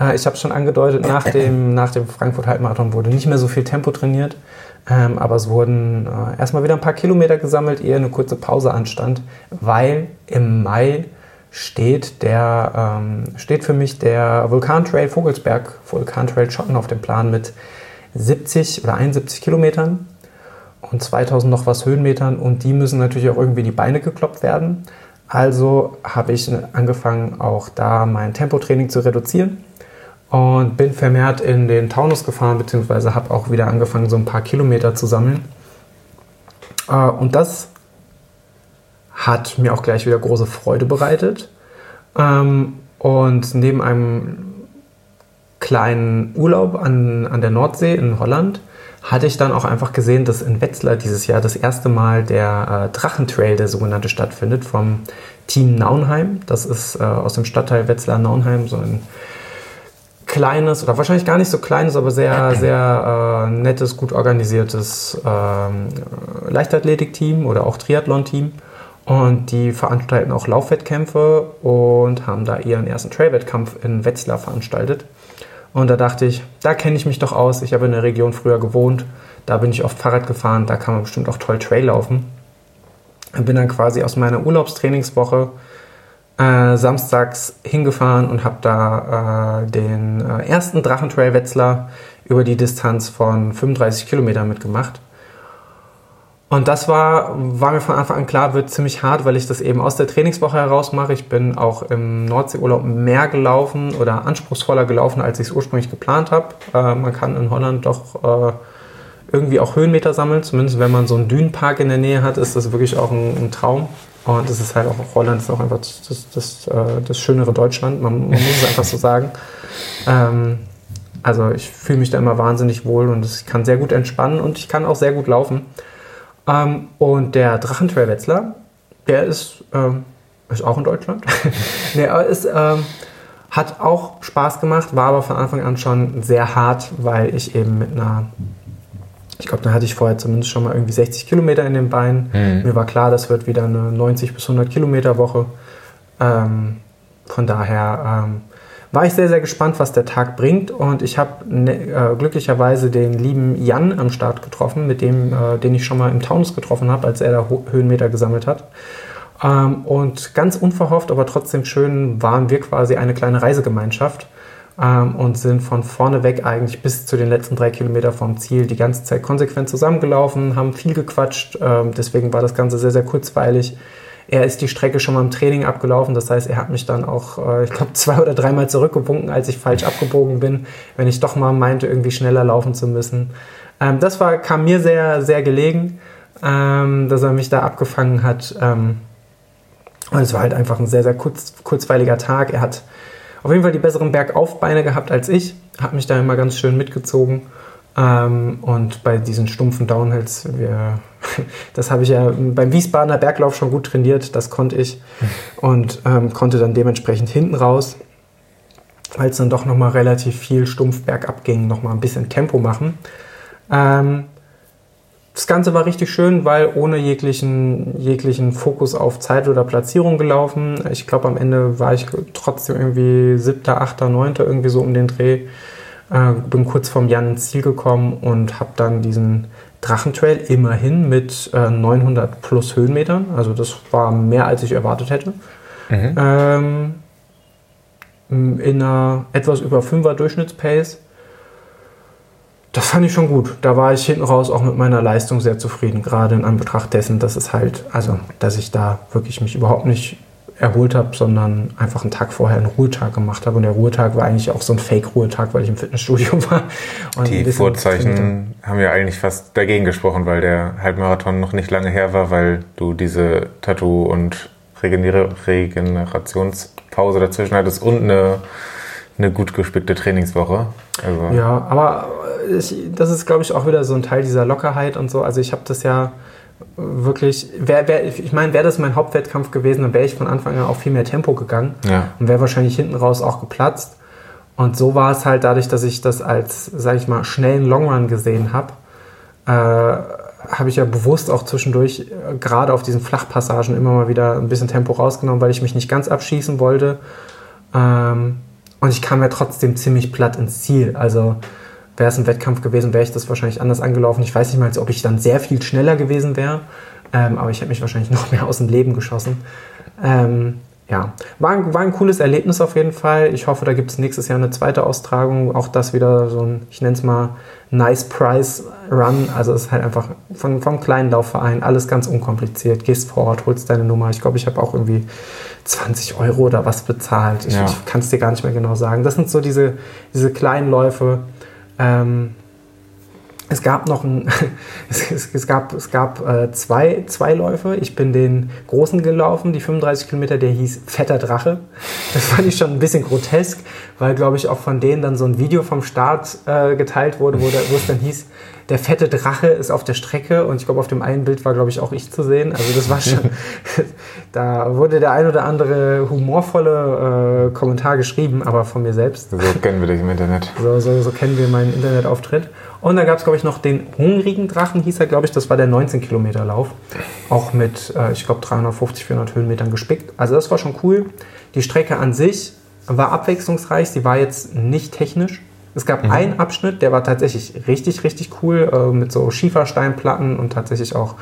Äh, ich habe es schon angedeutet, nach dem, nach dem Frankfurt Halbmarathon wurde nicht mehr so viel Tempo trainiert. Ähm, aber es wurden äh, erstmal wieder ein paar Kilometer gesammelt, ehe eine kurze Pause anstand, weil im Mai steht, der, ähm, steht für mich der Vulkantrail Vogelsberg, Vulkantrail Schotten auf dem Plan mit 70 oder 71 Kilometern und 2000 noch was Höhenmetern und die müssen natürlich auch irgendwie die Beine gekloppt werden. Also habe ich angefangen, auch da mein Tempotraining zu reduzieren und bin vermehrt in den Taunus gefahren, beziehungsweise habe auch wieder angefangen, so ein paar Kilometer zu sammeln. Äh, und das hat mir auch gleich wieder große Freude bereitet. Ähm, und neben einem kleinen Urlaub an, an der Nordsee in Holland hatte ich dann auch einfach gesehen, dass in Wetzlar dieses Jahr das erste Mal der äh, Drachentrail, der sogenannte, stattfindet, vom Team Naunheim. Das ist äh, aus dem Stadtteil Wetzlar-Naunheim so ein kleines oder wahrscheinlich gar nicht so kleines, aber sehr, sehr äh, nettes, gut organisiertes äh, Leichtathletik-Team oder auch Triathlon-Team. Und die veranstalten auch Laufwettkämpfe und haben da ihren ersten Trailwettkampf in Wetzlar veranstaltet. Und da dachte ich, da kenne ich mich doch aus. Ich habe in der Region früher gewohnt. Da bin ich oft Fahrrad gefahren. Da kann man bestimmt auch toll Trail laufen. Bin dann quasi aus meiner Urlaubstrainingswoche äh, samstags hingefahren und habe da äh, den äh, ersten Drachentrail Wetzlar über die Distanz von 35 Kilometern mitgemacht. Und das war, war mir von Anfang an klar, wird ziemlich hart, weil ich das eben aus der Trainingswoche heraus mache. Ich bin auch im Nordseeurlaub mehr gelaufen oder anspruchsvoller gelaufen, als ich es ursprünglich geplant habe. Äh, man kann in Holland doch äh, irgendwie auch Höhenmeter sammeln. Zumindest wenn man so einen Dünenpark in der Nähe hat, ist das wirklich auch ein, ein Traum. Und es ist halt auch, Holland ist auch einfach das, das, das, äh, das schönere Deutschland. Man, muss es einfach so sagen. Ähm, also ich fühle mich da immer wahnsinnig wohl und ich kann sehr gut entspannen und ich kann auch sehr gut laufen. Ähm, und der Drachentrail Wetzlar, der ist, ähm, ist auch in Deutschland. der ist, ähm, hat auch Spaß gemacht, war aber von Anfang an schon sehr hart, weil ich eben mit einer, ich glaube, da hatte ich vorher zumindest schon mal irgendwie 60 Kilometer in den Beinen. Mhm. Mir war klar, das wird wieder eine 90 bis 100 Kilometer Woche. Ähm, von daher ähm, war ich sehr, sehr gespannt, was der Tag bringt. Und ich habe ne, äh, glücklicherweise den lieben Jan am Start getroffen, mit dem, äh, den ich schon mal im Taunus getroffen habe, als er da Höhenmeter gesammelt hat. Ähm, und ganz unverhofft, aber trotzdem schön, waren wir quasi eine kleine Reisegemeinschaft ähm, und sind von vorne weg eigentlich bis zu den letzten drei Kilometer vom Ziel die ganze Zeit konsequent zusammengelaufen, haben viel gequatscht. Ähm, deswegen war das Ganze sehr, sehr kurzweilig. Er ist die Strecke schon mal im Training abgelaufen, das heißt, er hat mich dann auch, äh, ich glaube, zwei oder dreimal zurückgewunken, als ich falsch abgebogen bin, wenn ich doch mal meinte, irgendwie schneller laufen zu müssen. Ähm, das war, kam mir sehr, sehr gelegen, ähm, dass er mich da abgefangen hat. Ähm, und es war halt einfach ein sehr, sehr kurz, kurzweiliger Tag. Er hat auf jeden Fall die besseren Bergaufbeine gehabt als ich, hat mich da immer ganz schön mitgezogen. Ähm, und bei diesen stumpfen Downhills, wir, das habe ich ja beim Wiesbadener Berglauf schon gut trainiert, das konnte ich und ähm, konnte dann dementsprechend hinten raus, weil es dann doch nochmal relativ viel stumpf bergab ging, nochmal ein bisschen Tempo machen. Ähm, das Ganze war richtig schön, weil ohne jeglichen, jeglichen Fokus auf Zeit oder Platzierung gelaufen. Ich glaube, am Ende war ich trotzdem irgendwie siebter, achter, neunter, irgendwie so um den Dreh. Äh, bin kurz vom Jan ins Ziel gekommen und habe dann diesen Drachentrail immerhin mit äh, 900 plus Höhenmetern. Also das war mehr, als ich erwartet hätte. Mhm. Ähm, in einer etwas über 5er Durchschnittspace. Das fand ich schon gut. Da war ich hinten raus auch mit meiner Leistung sehr zufrieden, gerade in Anbetracht dessen, dass es halt, also dass ich da wirklich mich überhaupt nicht erholt habe, sondern einfach einen Tag vorher einen Ruhetag gemacht habe. Und der Ruhetag war eigentlich auch so ein Fake-Ruhetag, weil ich im Fitnessstudio war. die Vorzeichen haben ja eigentlich fast dagegen gesprochen, weil der Halbmarathon noch nicht lange her war, weil du diese Tattoo- und Regener Regenerationspause dazwischen hattest und eine, eine gut gespickte Trainingswoche. Also ja, aber ich, das ist, glaube ich, auch wieder so ein Teil dieser Lockerheit und so. Also ich habe das ja wirklich, wär, wär, ich meine, wäre das mein Hauptwettkampf gewesen, dann wäre ich von Anfang an auch viel mehr Tempo gegangen ja. und wäre wahrscheinlich hinten raus auch geplatzt. Und so war es halt dadurch, dass ich das als, sage ich mal, schnellen Longrun gesehen habe, äh, habe ich ja bewusst auch zwischendurch äh, gerade auf diesen Flachpassagen immer mal wieder ein bisschen Tempo rausgenommen, weil ich mich nicht ganz abschießen wollte. Ähm, und ich kam ja trotzdem ziemlich platt ins Ziel. Also wäre es ein Wettkampf gewesen, wäre ich das wahrscheinlich anders angelaufen. Ich weiß nicht mal, ob ich dann sehr viel schneller gewesen wäre, ähm, aber ich hätte mich wahrscheinlich noch mehr aus dem Leben geschossen. Ähm, ja, war ein, war ein cooles Erlebnis auf jeden Fall. Ich hoffe, da gibt es nächstes Jahr eine zweite Austragung. Auch das wieder so ein, ich nenne es mal, Nice Price Run. Also es ist halt einfach von, vom kleinen Laufverein alles ganz unkompliziert. Gehst vor Ort, holst deine Nummer. Ich glaube, ich habe auch irgendwie 20 Euro oder was bezahlt. Ich, ja. kann es dir gar nicht mehr genau sagen. Das sind so diese, diese kleinen Läufe, ähm, es gab noch ein, es, es, es gab, es gab äh, zwei, zwei Läufe. Ich bin den großen gelaufen, die 35 Kilometer, der hieß Fetter Drache. Das fand ich schon ein bisschen grotesk, weil, glaube ich, auch von denen dann so ein Video vom Start äh, geteilt wurde, wo, da, wo es dann hieß, der fette Drache ist auf der Strecke und ich glaube, auf dem einen Bild war, glaube ich, auch ich zu sehen. Also das war schon, da wurde der ein oder andere humorvolle äh, Kommentar geschrieben, aber von mir selbst. So kennen wir dich im Internet. So, so, so kennen wir meinen Internetauftritt. Und dann gab es, glaube ich, noch den hungrigen Drachen, hieß er, glaube ich, das war der 19 Kilometer Lauf. Auch mit, äh, ich glaube, 350, 400 Höhenmetern gespickt. Also das war schon cool. Die Strecke an sich war abwechslungsreich, sie war jetzt nicht technisch. Es gab mhm. einen Abschnitt, der war tatsächlich richtig, richtig cool, äh, mit so Schiefersteinplatten und tatsächlich auch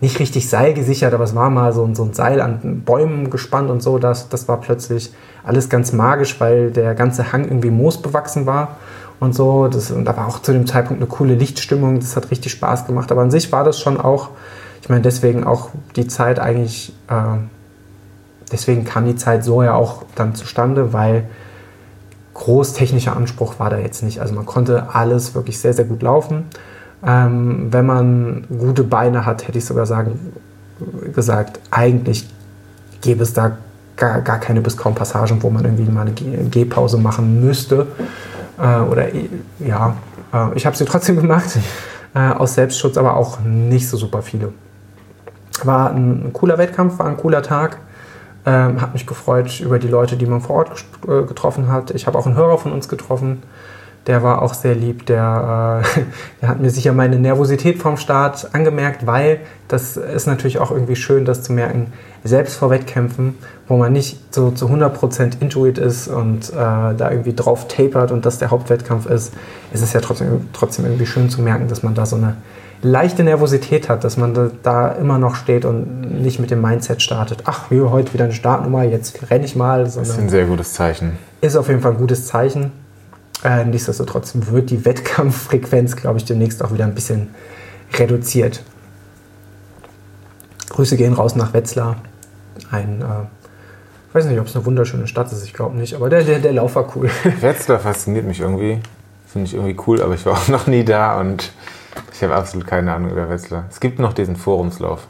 nicht richtig Seil gesichert, aber es war mal so, so ein Seil an Bäumen gespannt und so. Das, das war plötzlich alles ganz magisch, weil der ganze Hang irgendwie moosbewachsen war und so. Das, und da war auch zu dem Zeitpunkt eine coole Lichtstimmung. Das hat richtig Spaß gemacht. Aber an sich war das schon auch, ich meine, deswegen auch die Zeit eigentlich, äh, deswegen kam die Zeit so ja auch dann zustande, weil groß technischer Anspruch war da jetzt nicht. Also man konnte alles wirklich sehr, sehr gut laufen. Ähm, wenn man gute Beine hat, hätte ich sogar sagen, gesagt, eigentlich gäbe es da gar, gar keine bis kaum Passagen, wo man irgendwie mal eine Gehpause machen müsste. Äh, oder ja, äh, ich habe sie trotzdem gemacht, äh, aus Selbstschutz, aber auch nicht so super viele. War ein cooler Wettkampf, war ein cooler Tag. Ähm, hat mich gefreut über die Leute, die man vor Ort äh, getroffen hat. Ich habe auch einen Hörer von uns getroffen, der war auch sehr lieb. Der, äh, der hat mir sicher meine Nervosität vom Start angemerkt, weil das ist natürlich auch irgendwie schön, das zu merken, selbst vor Wettkämpfen, wo man nicht so zu 100% Intuit ist und äh, da irgendwie drauf tapert und das der Hauptwettkampf ist, ist es ja trotzdem, trotzdem irgendwie schön zu merken, dass man da so eine leichte Nervosität hat, dass man da, immer noch steht und nicht mit dem Mindset startet. Ach, heute wieder eine Startnummer, jetzt renne ich mal. Das ist ein sehr gutes Zeichen. Ist auf jeden Fall ein gutes Zeichen. Äh, nichtsdestotrotz wird die Wettkampffrequenz, glaube ich, demnächst auch wieder ein bisschen reduziert. Grüße gehen raus nach Wetzlar. Ein, äh, ich weiß nicht, ob es eine wunderschöne Stadt ist, ich glaube nicht, aber der, der, der Lauf war cool. Wetzlar fasziniert mich irgendwie. Finde ich irgendwie cool, aber ich war auch noch nie da und ich habe absolut keine Ahnung über Wetzlar. Es gibt noch diesen Forumslauf.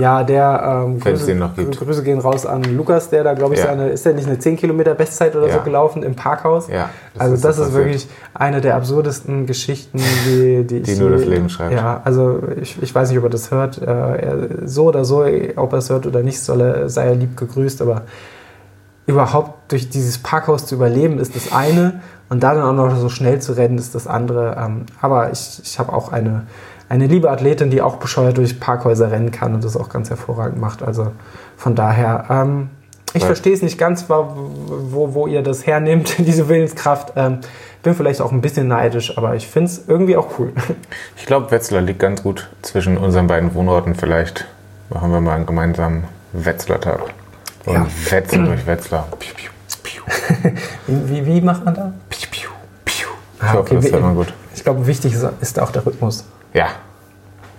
Ja, der ähm, Grüße, den noch gibt. Grüße gehen raus an Lukas, der da, glaube ich, ja. seine, ist der nicht eine 10 Kilometer Bestzeit oder ja. so gelaufen im Parkhaus? Ja. Das also ist das ist wirklich eine der absurdesten Geschichten, die, die, die nur das Leben schreibt. Ja, also ich, ich weiß nicht, ob er das hört. Äh, so oder so, ob er es hört oder nicht, soll er, sei er lieb gegrüßt, aber überhaupt durch dieses Parkhaus zu überleben, ist das eine. Und da dann auch noch so schnell zu rennen, ist das andere. Ähm, aber ich, ich habe auch eine eine liebe Athletin, die auch bescheuert durch Parkhäuser rennen kann und das auch ganz hervorragend macht. Also von daher, ähm, ich ja. verstehe es nicht ganz, wo, wo ihr das hernehmt, diese Willenskraft. Ähm, bin vielleicht auch ein bisschen neidisch, aber ich finde es irgendwie auch cool. Ich glaube, Wetzlar liegt ganz gut zwischen unseren beiden Wohnorten. Vielleicht machen wir mal einen gemeinsamen Wetzlar-Tag. Und ja. Wetzen durch Wetzlar. Piu, piu, piu. wie, wie, wie, macht man da? Piu, piu, piu. Ich ah, okay. Ich glaube, wichtig ist, ist auch der Rhythmus. Ja.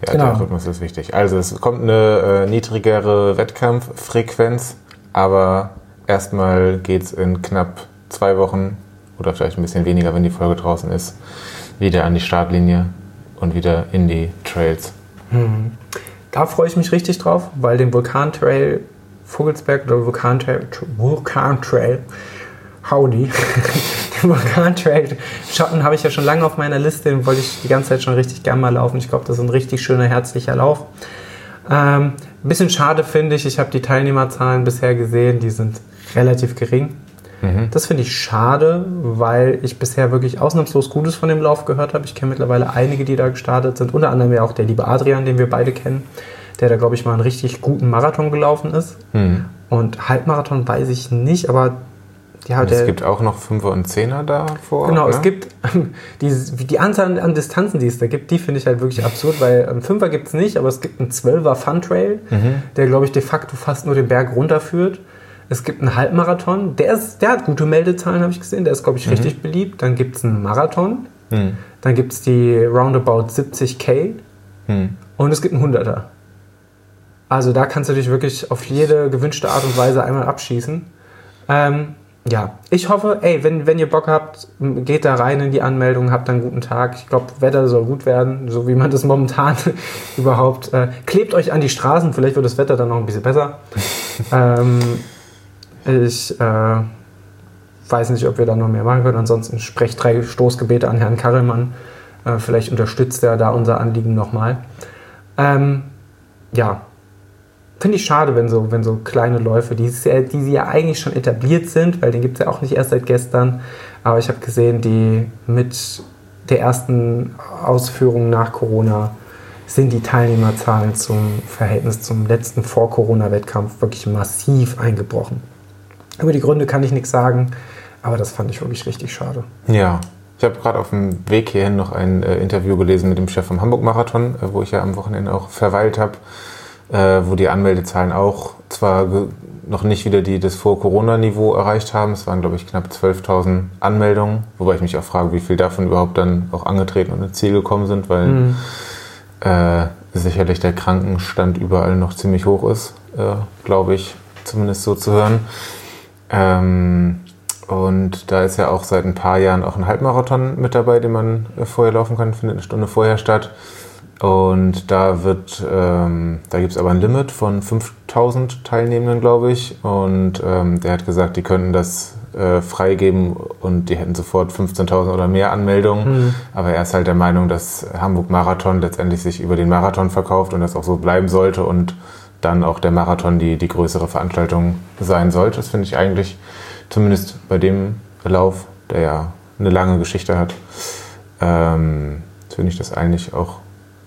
Ja, genau. der Rhythmus ist wichtig. Also es kommt eine äh, niedrigere Wettkampffrequenz, aber erstmal geht es in knapp zwei Wochen oder vielleicht ein bisschen weniger, wenn die Folge draußen ist, wieder an die Startlinie und wieder in die Trails. Mhm. Da freue ich mich richtig drauf, weil den Vulkantrail Vogelsberg oder Vulkantrail, Vulkantrail Howdy. den Vulkantrail Schotten habe ich ja schon lange auf meiner Liste, den wollte ich die ganze Zeit schon richtig gern mal laufen. Ich glaube, das ist ein richtig schöner, herzlicher Lauf. Ähm, ein bisschen schade finde ich, ich habe die Teilnehmerzahlen bisher gesehen, die sind relativ gering. Mhm. Das finde ich schade, weil ich bisher wirklich ausnahmslos Gutes von dem Lauf gehört habe. Ich kenne mittlerweile einige, die da gestartet sind, unter anderem ja auch der liebe Adrian, den wir beide kennen, der da, glaube ich, mal einen richtig guten Marathon gelaufen ist. Mhm. Und Halbmarathon weiß ich nicht, aber ja, es gibt auch noch Fünfer und Zehner davor. Genau, ne? es gibt die, die Anzahl an Distanzen, die es da gibt, die finde ich halt wirklich absurd, weil ähm, Fünfer gibt es nicht, aber es gibt einen Zwölfer Fun Trail, mhm. der glaube ich de facto fast nur den Berg runterführt. Es gibt einen Halbmarathon, der, ist, der hat gute Meldezahlen, habe ich gesehen, der ist glaube ich mhm. richtig beliebt. Dann gibt es einen Marathon, mhm. dann gibt es die Roundabout 70k mhm. und es gibt einen Hunderter. Also da kannst du dich wirklich auf jede gewünschte Art und Weise einmal abschießen. Ähm, ja, ich hoffe, ey, wenn, wenn ihr Bock habt, geht da rein in die Anmeldung, habt einen guten Tag. Ich glaube, Wetter soll gut werden, so wie man das momentan überhaupt. Äh, klebt euch an die Straßen, vielleicht wird das Wetter dann noch ein bisschen besser. ähm, ich äh, weiß nicht, ob wir da noch mehr machen können. Ansonsten sprecht drei Stoßgebete an Herrn Karelmann. Äh, vielleicht unterstützt er da unser Anliegen nochmal. Ähm, ja, finde ich schade, wenn so, wenn so kleine Läufe, die, die sie ja eigentlich schon etabliert sind, weil den gibt es ja auch nicht erst seit gestern, aber ich habe gesehen, die mit der ersten Ausführung nach Corona sind die Teilnehmerzahlen zum Verhältnis zum letzten Vor-Corona-Wettkampf wirklich massiv eingebrochen. Über die Gründe kann ich nichts sagen, aber das fand ich wirklich richtig schade. Ja, ich habe gerade auf dem Weg hierhin noch ein äh, Interview gelesen mit dem Chef vom Hamburg-Marathon, äh, wo ich ja am Wochenende auch verweilt habe äh, wo die Anmeldezahlen auch zwar noch nicht wieder die, das Vor-Corona-Niveau erreicht haben. Es waren, glaube ich, knapp 12.000 Anmeldungen, wobei ich mich auch frage, wie viel davon überhaupt dann auch angetreten und ins Ziel gekommen sind, weil mhm. äh, sicherlich der Krankenstand überall noch ziemlich hoch ist, äh, glaube ich, zumindest so zu hören. Ähm, und da ist ja auch seit ein paar Jahren auch ein Halbmarathon mit dabei, den man äh, vorher laufen kann, findet eine Stunde vorher statt. Und da wird, ähm, da gibt es aber ein Limit von 5000 Teilnehmenden, glaube ich. Und ähm, der hat gesagt, die könnten das äh, freigeben und die hätten sofort 15.000 oder mehr Anmeldungen. Mhm. Aber er ist halt der Meinung, dass Hamburg Marathon letztendlich sich über den Marathon verkauft und das auch so bleiben sollte und dann auch der Marathon die, die größere Veranstaltung sein sollte. Das finde ich eigentlich, zumindest bei dem Lauf, der ja eine lange Geschichte hat, ähm, finde ich das eigentlich auch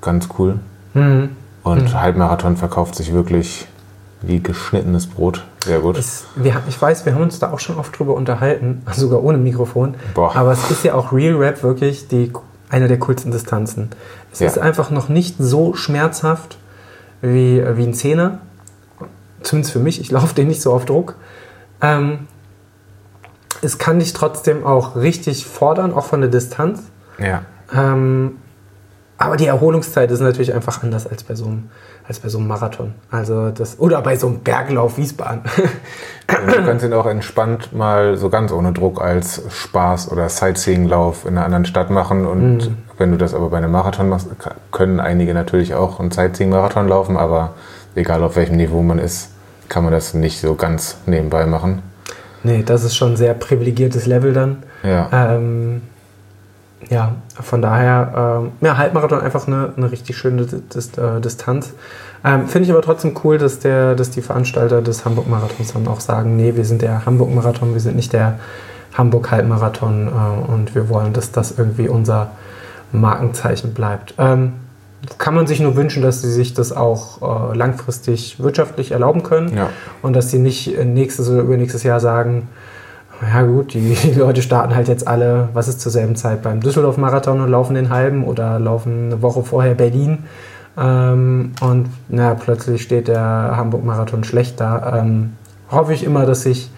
ganz cool. Mhm. Und mhm. Halbmarathon verkauft sich wirklich wie geschnittenes Brot. Sehr gut. Es, wir, ich weiß, wir haben uns da auch schon oft drüber unterhalten, sogar ohne Mikrofon. Boah. Aber es ist ja auch Real Rap wirklich die, eine der coolsten Distanzen. Es ja. ist einfach noch nicht so schmerzhaft wie, wie ein Zehner. Zumindest für mich, ich laufe den nicht so auf Druck. Ähm, es kann dich trotzdem auch richtig fordern, auch von der Distanz. Ja. Ähm, aber die Erholungszeit ist natürlich einfach anders als bei so einem, als bei so einem Marathon. Also das, oder bei so einem Berglauf Wiesbaden. du kannst ihn auch entspannt mal so ganz ohne Druck als Spaß oder Sightseeing-Lauf in einer anderen Stadt machen. Und mhm. wenn du das aber bei einem Marathon machst, können einige natürlich auch einen Sightseeing-Marathon laufen, aber egal auf welchem Niveau man ist, kann man das nicht so ganz nebenbei machen. Nee, das ist schon ein sehr privilegiertes Level dann. Ja. Ähm, ja, von daher, ähm, ja, Halbmarathon einfach eine, eine richtig schöne Dist äh, Distanz. Ähm, Finde ich aber trotzdem cool, dass, der, dass die Veranstalter des Hamburg-Marathons dann auch sagen, nee, wir sind der Hamburg-Marathon, wir sind nicht der Hamburg-Halbmarathon äh, und wir wollen, dass das irgendwie unser Markenzeichen bleibt. Ähm, kann man sich nur wünschen, dass sie sich das auch äh, langfristig wirtschaftlich erlauben können ja. und dass sie nicht nächstes oder übernächstes Jahr sagen, ja gut, die, Leute starten halt jetzt alle, was ist zur selben Zeit beim Düsseldorf-Marathon und laufen den halben oder laufen eine Woche vorher Berlin. Ähm, und na, plötzlich steht der Hamburg-Marathon schlecht da. Ähm, hoffe ich immer, dass sich,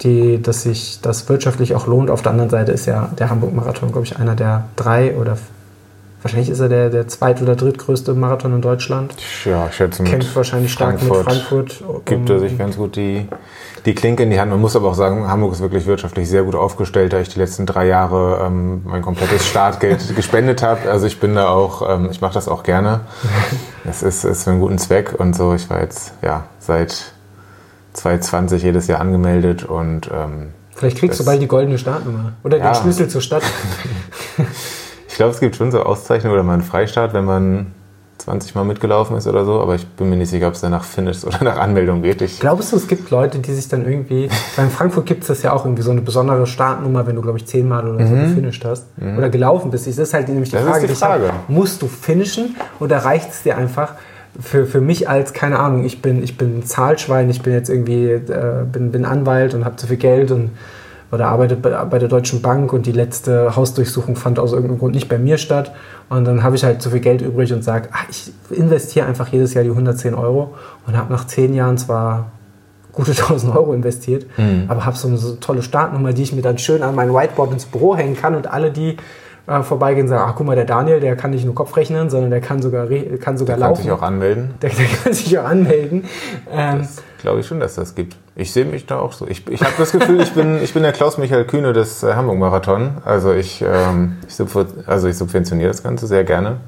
die, dass sich das wirtschaftlich auch lohnt. Auf der anderen Seite ist ja der Hamburg-Marathon, glaube ich, einer der drei oder wahrscheinlich ist er der, der zweit- oder drittgrößte Marathon in Deutschland. Ja, ich schätze Kämpft wahrscheinlich stark Frankfurt mit Frankfurt. Gibt er sich ganz gut die die Klinke in die Hand. Man muss aber auch sagen, Hamburg ist wirklich wirtschaftlich sehr gut aufgestellt, da ich die letzten drei Jahre ähm, mein komplettes Startgeld gespendet habe. Also ich bin da auch, ähm, ich mache das auch gerne. Das ist, ist für einen guten Zweck und so. Ich war jetzt ja seit 2020 jedes Jahr angemeldet und ähm, Vielleicht kriegst du bald die goldene Startnummer oder ja. den Schlüssel zur Stadt. ich glaube, es gibt schon so Auszeichnungen oder mal einen Freistart, wenn man 20 Mal mitgelaufen ist oder so, aber ich bin mir nicht sicher, ob es dann nach Finish oder nach Anmeldung geht. Ich Glaubst du, es gibt Leute, die sich dann irgendwie, weil in Frankfurt gibt es das ja auch irgendwie so eine besondere Startnummer, wenn du, glaube ich, 10 Mal oder so mhm. gefinisht hast mhm. oder gelaufen bist. Das ist halt nämlich die das Frage. Die Frage. Hab, musst du finishen oder reicht es dir einfach, für, für mich als, keine Ahnung, ich bin, ich bin Zahlschwein, ich bin jetzt irgendwie, äh, bin, bin Anwalt und habe zu viel Geld und oder arbeitet bei der Deutschen Bank und die letzte Hausdurchsuchung fand aus irgendeinem Grund nicht bei mir statt. Und dann habe ich halt zu viel Geld übrig und sage, ah, ich investiere einfach jedes Jahr die 110 Euro und habe nach zehn Jahren zwar gute 1000 Euro investiert, mhm. aber habe so eine so tolle Startnummer, die ich mir dann schön an mein Whiteboard ins Büro hängen kann und alle, die äh, vorbeigehen, sagen, ach guck mal, der Daniel, der kann nicht nur Kopf rechnen, sondern der kann sogar, kann sogar der laufen. Der kann sich auch anmelden. Der, der kann sich auch anmelden. Ähm, glaube ich schon, dass das gibt. Ich sehe mich da auch so. Ich, ich habe das Gefühl, ich bin, ich bin der Klaus-Michael Kühne des äh, Hamburg-Marathon. Also ich, ähm, ich, also ich subventioniere das Ganze sehr gerne.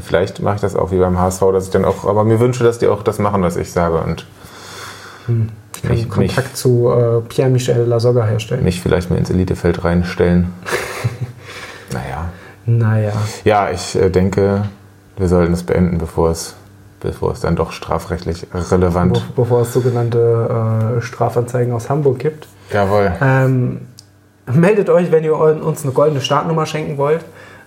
Vielleicht mache ich das auch wie beim HSV, dass ich dann auch, aber mir wünsche, dass die auch das machen, was ich sage. Und hm. Ich kann mich, Kontakt mich, zu äh, Pierre-Michel Lasogga herstellen. Mich vielleicht mal ins Elitefeld reinstellen. naja. Naja. Ja, ich äh, denke, wir sollten es beenden, bevor es bevor es dann doch strafrechtlich relevant. Be bevor es sogenannte äh, Strafanzeigen aus Hamburg gibt. Jawohl. Ähm, meldet euch, wenn ihr uns eine goldene Startnummer schenken wollt.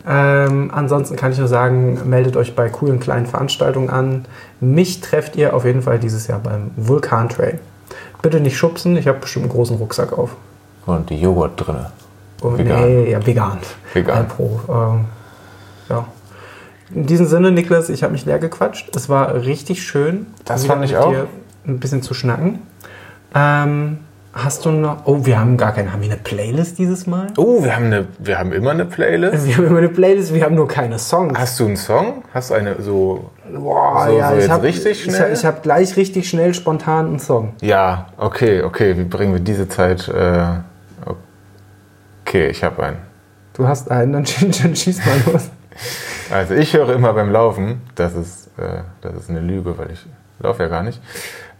Ähm, ansonsten kann ich nur sagen, meldet euch bei coolen kleinen Veranstaltungen an. Mich trefft ihr auf jeden Fall dieses Jahr beim Vulkan Trail. Bitte nicht schubsen, ich habe bestimmt einen großen Rucksack auf. Und die Joghurt drin. Oh, vegan. Nee, ja, vegan. Vegan. Pro, ähm, ja. In diesem Sinne, Niklas, ich habe mich leer gequatscht. Es war richtig schön. Das fand ich auch. ein bisschen zu schnacken. Ähm, Hast du noch. Oh, wir haben gar keine. Haben wir eine Playlist dieses Mal? Oh, wir haben, eine, wir haben immer eine Playlist. Wir haben immer eine Playlist, wir haben nur keine Songs. Hast du einen Song? Hast du eine so. Boah, so, ja, so ich jetzt hab, richtig schnell? Ich, ich habe gleich richtig schnell spontan einen Song. Ja, okay, okay. Wie bringen wir diese Zeit. Äh, okay, ich habe einen. Du hast einen, dann, dann schieß mal los. Also, ich höre immer beim Laufen. Das ist, äh, das ist eine Lüge, weil ich laufe ja gar nicht.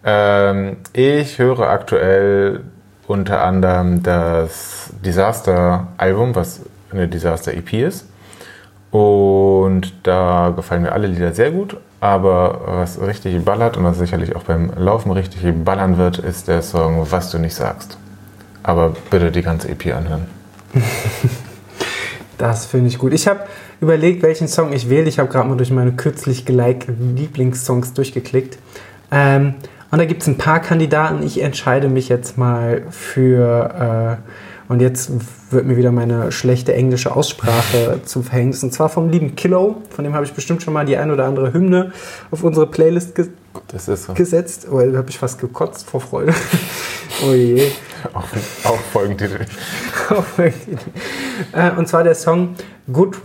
Ähm, ich höre aktuell unter anderem das Disaster-Album, was eine Disaster-EP ist. Und da gefallen mir alle Lieder sehr gut. Aber was richtig ballert und was sicherlich auch beim Laufen richtig ballern wird, ist der Song Was du nicht sagst. Aber bitte die ganze EP anhören. das finde ich gut. Ich habe überlegt, welchen Song ich wähle. Ich habe gerade mal durch meine kürzlich gelikten Lieblingssongs durchgeklickt. Ähm, und da gibt es ein paar Kandidaten. Ich entscheide mich jetzt mal für, äh, und jetzt wird mir wieder meine schlechte englische Aussprache zum Verhängnis. Und zwar vom lieben Killow. Von dem habe ich bestimmt schon mal die ein oder andere Hymne auf unsere Playlist ge so. gesetzt. Oh, da habe ich fast gekotzt vor Freude. oh je. Folgentitel. auch Folgentitel. Äh, und zwar der Song Good,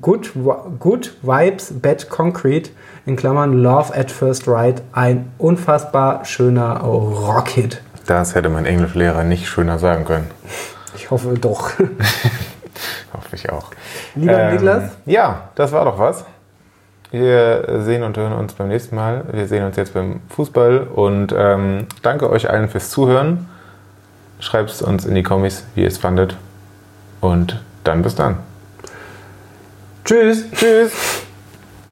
Good, Good Vibes, Bad Concrete in Klammern Love at First Ride, ein unfassbar schöner Rockhit. Das hätte mein Englischlehrer nicht schöner sagen können. Ich hoffe doch. hoffe ich auch. Lieber ähm, Niklas? Ja, das war doch was. Wir sehen und hören uns beim nächsten Mal. Wir sehen uns jetzt beim Fußball und ähm, danke euch allen fürs Zuhören. Schreibt es uns in die Kommis, wie ihr es fandet. Und dann bis dann. Tschüss. Tschüss.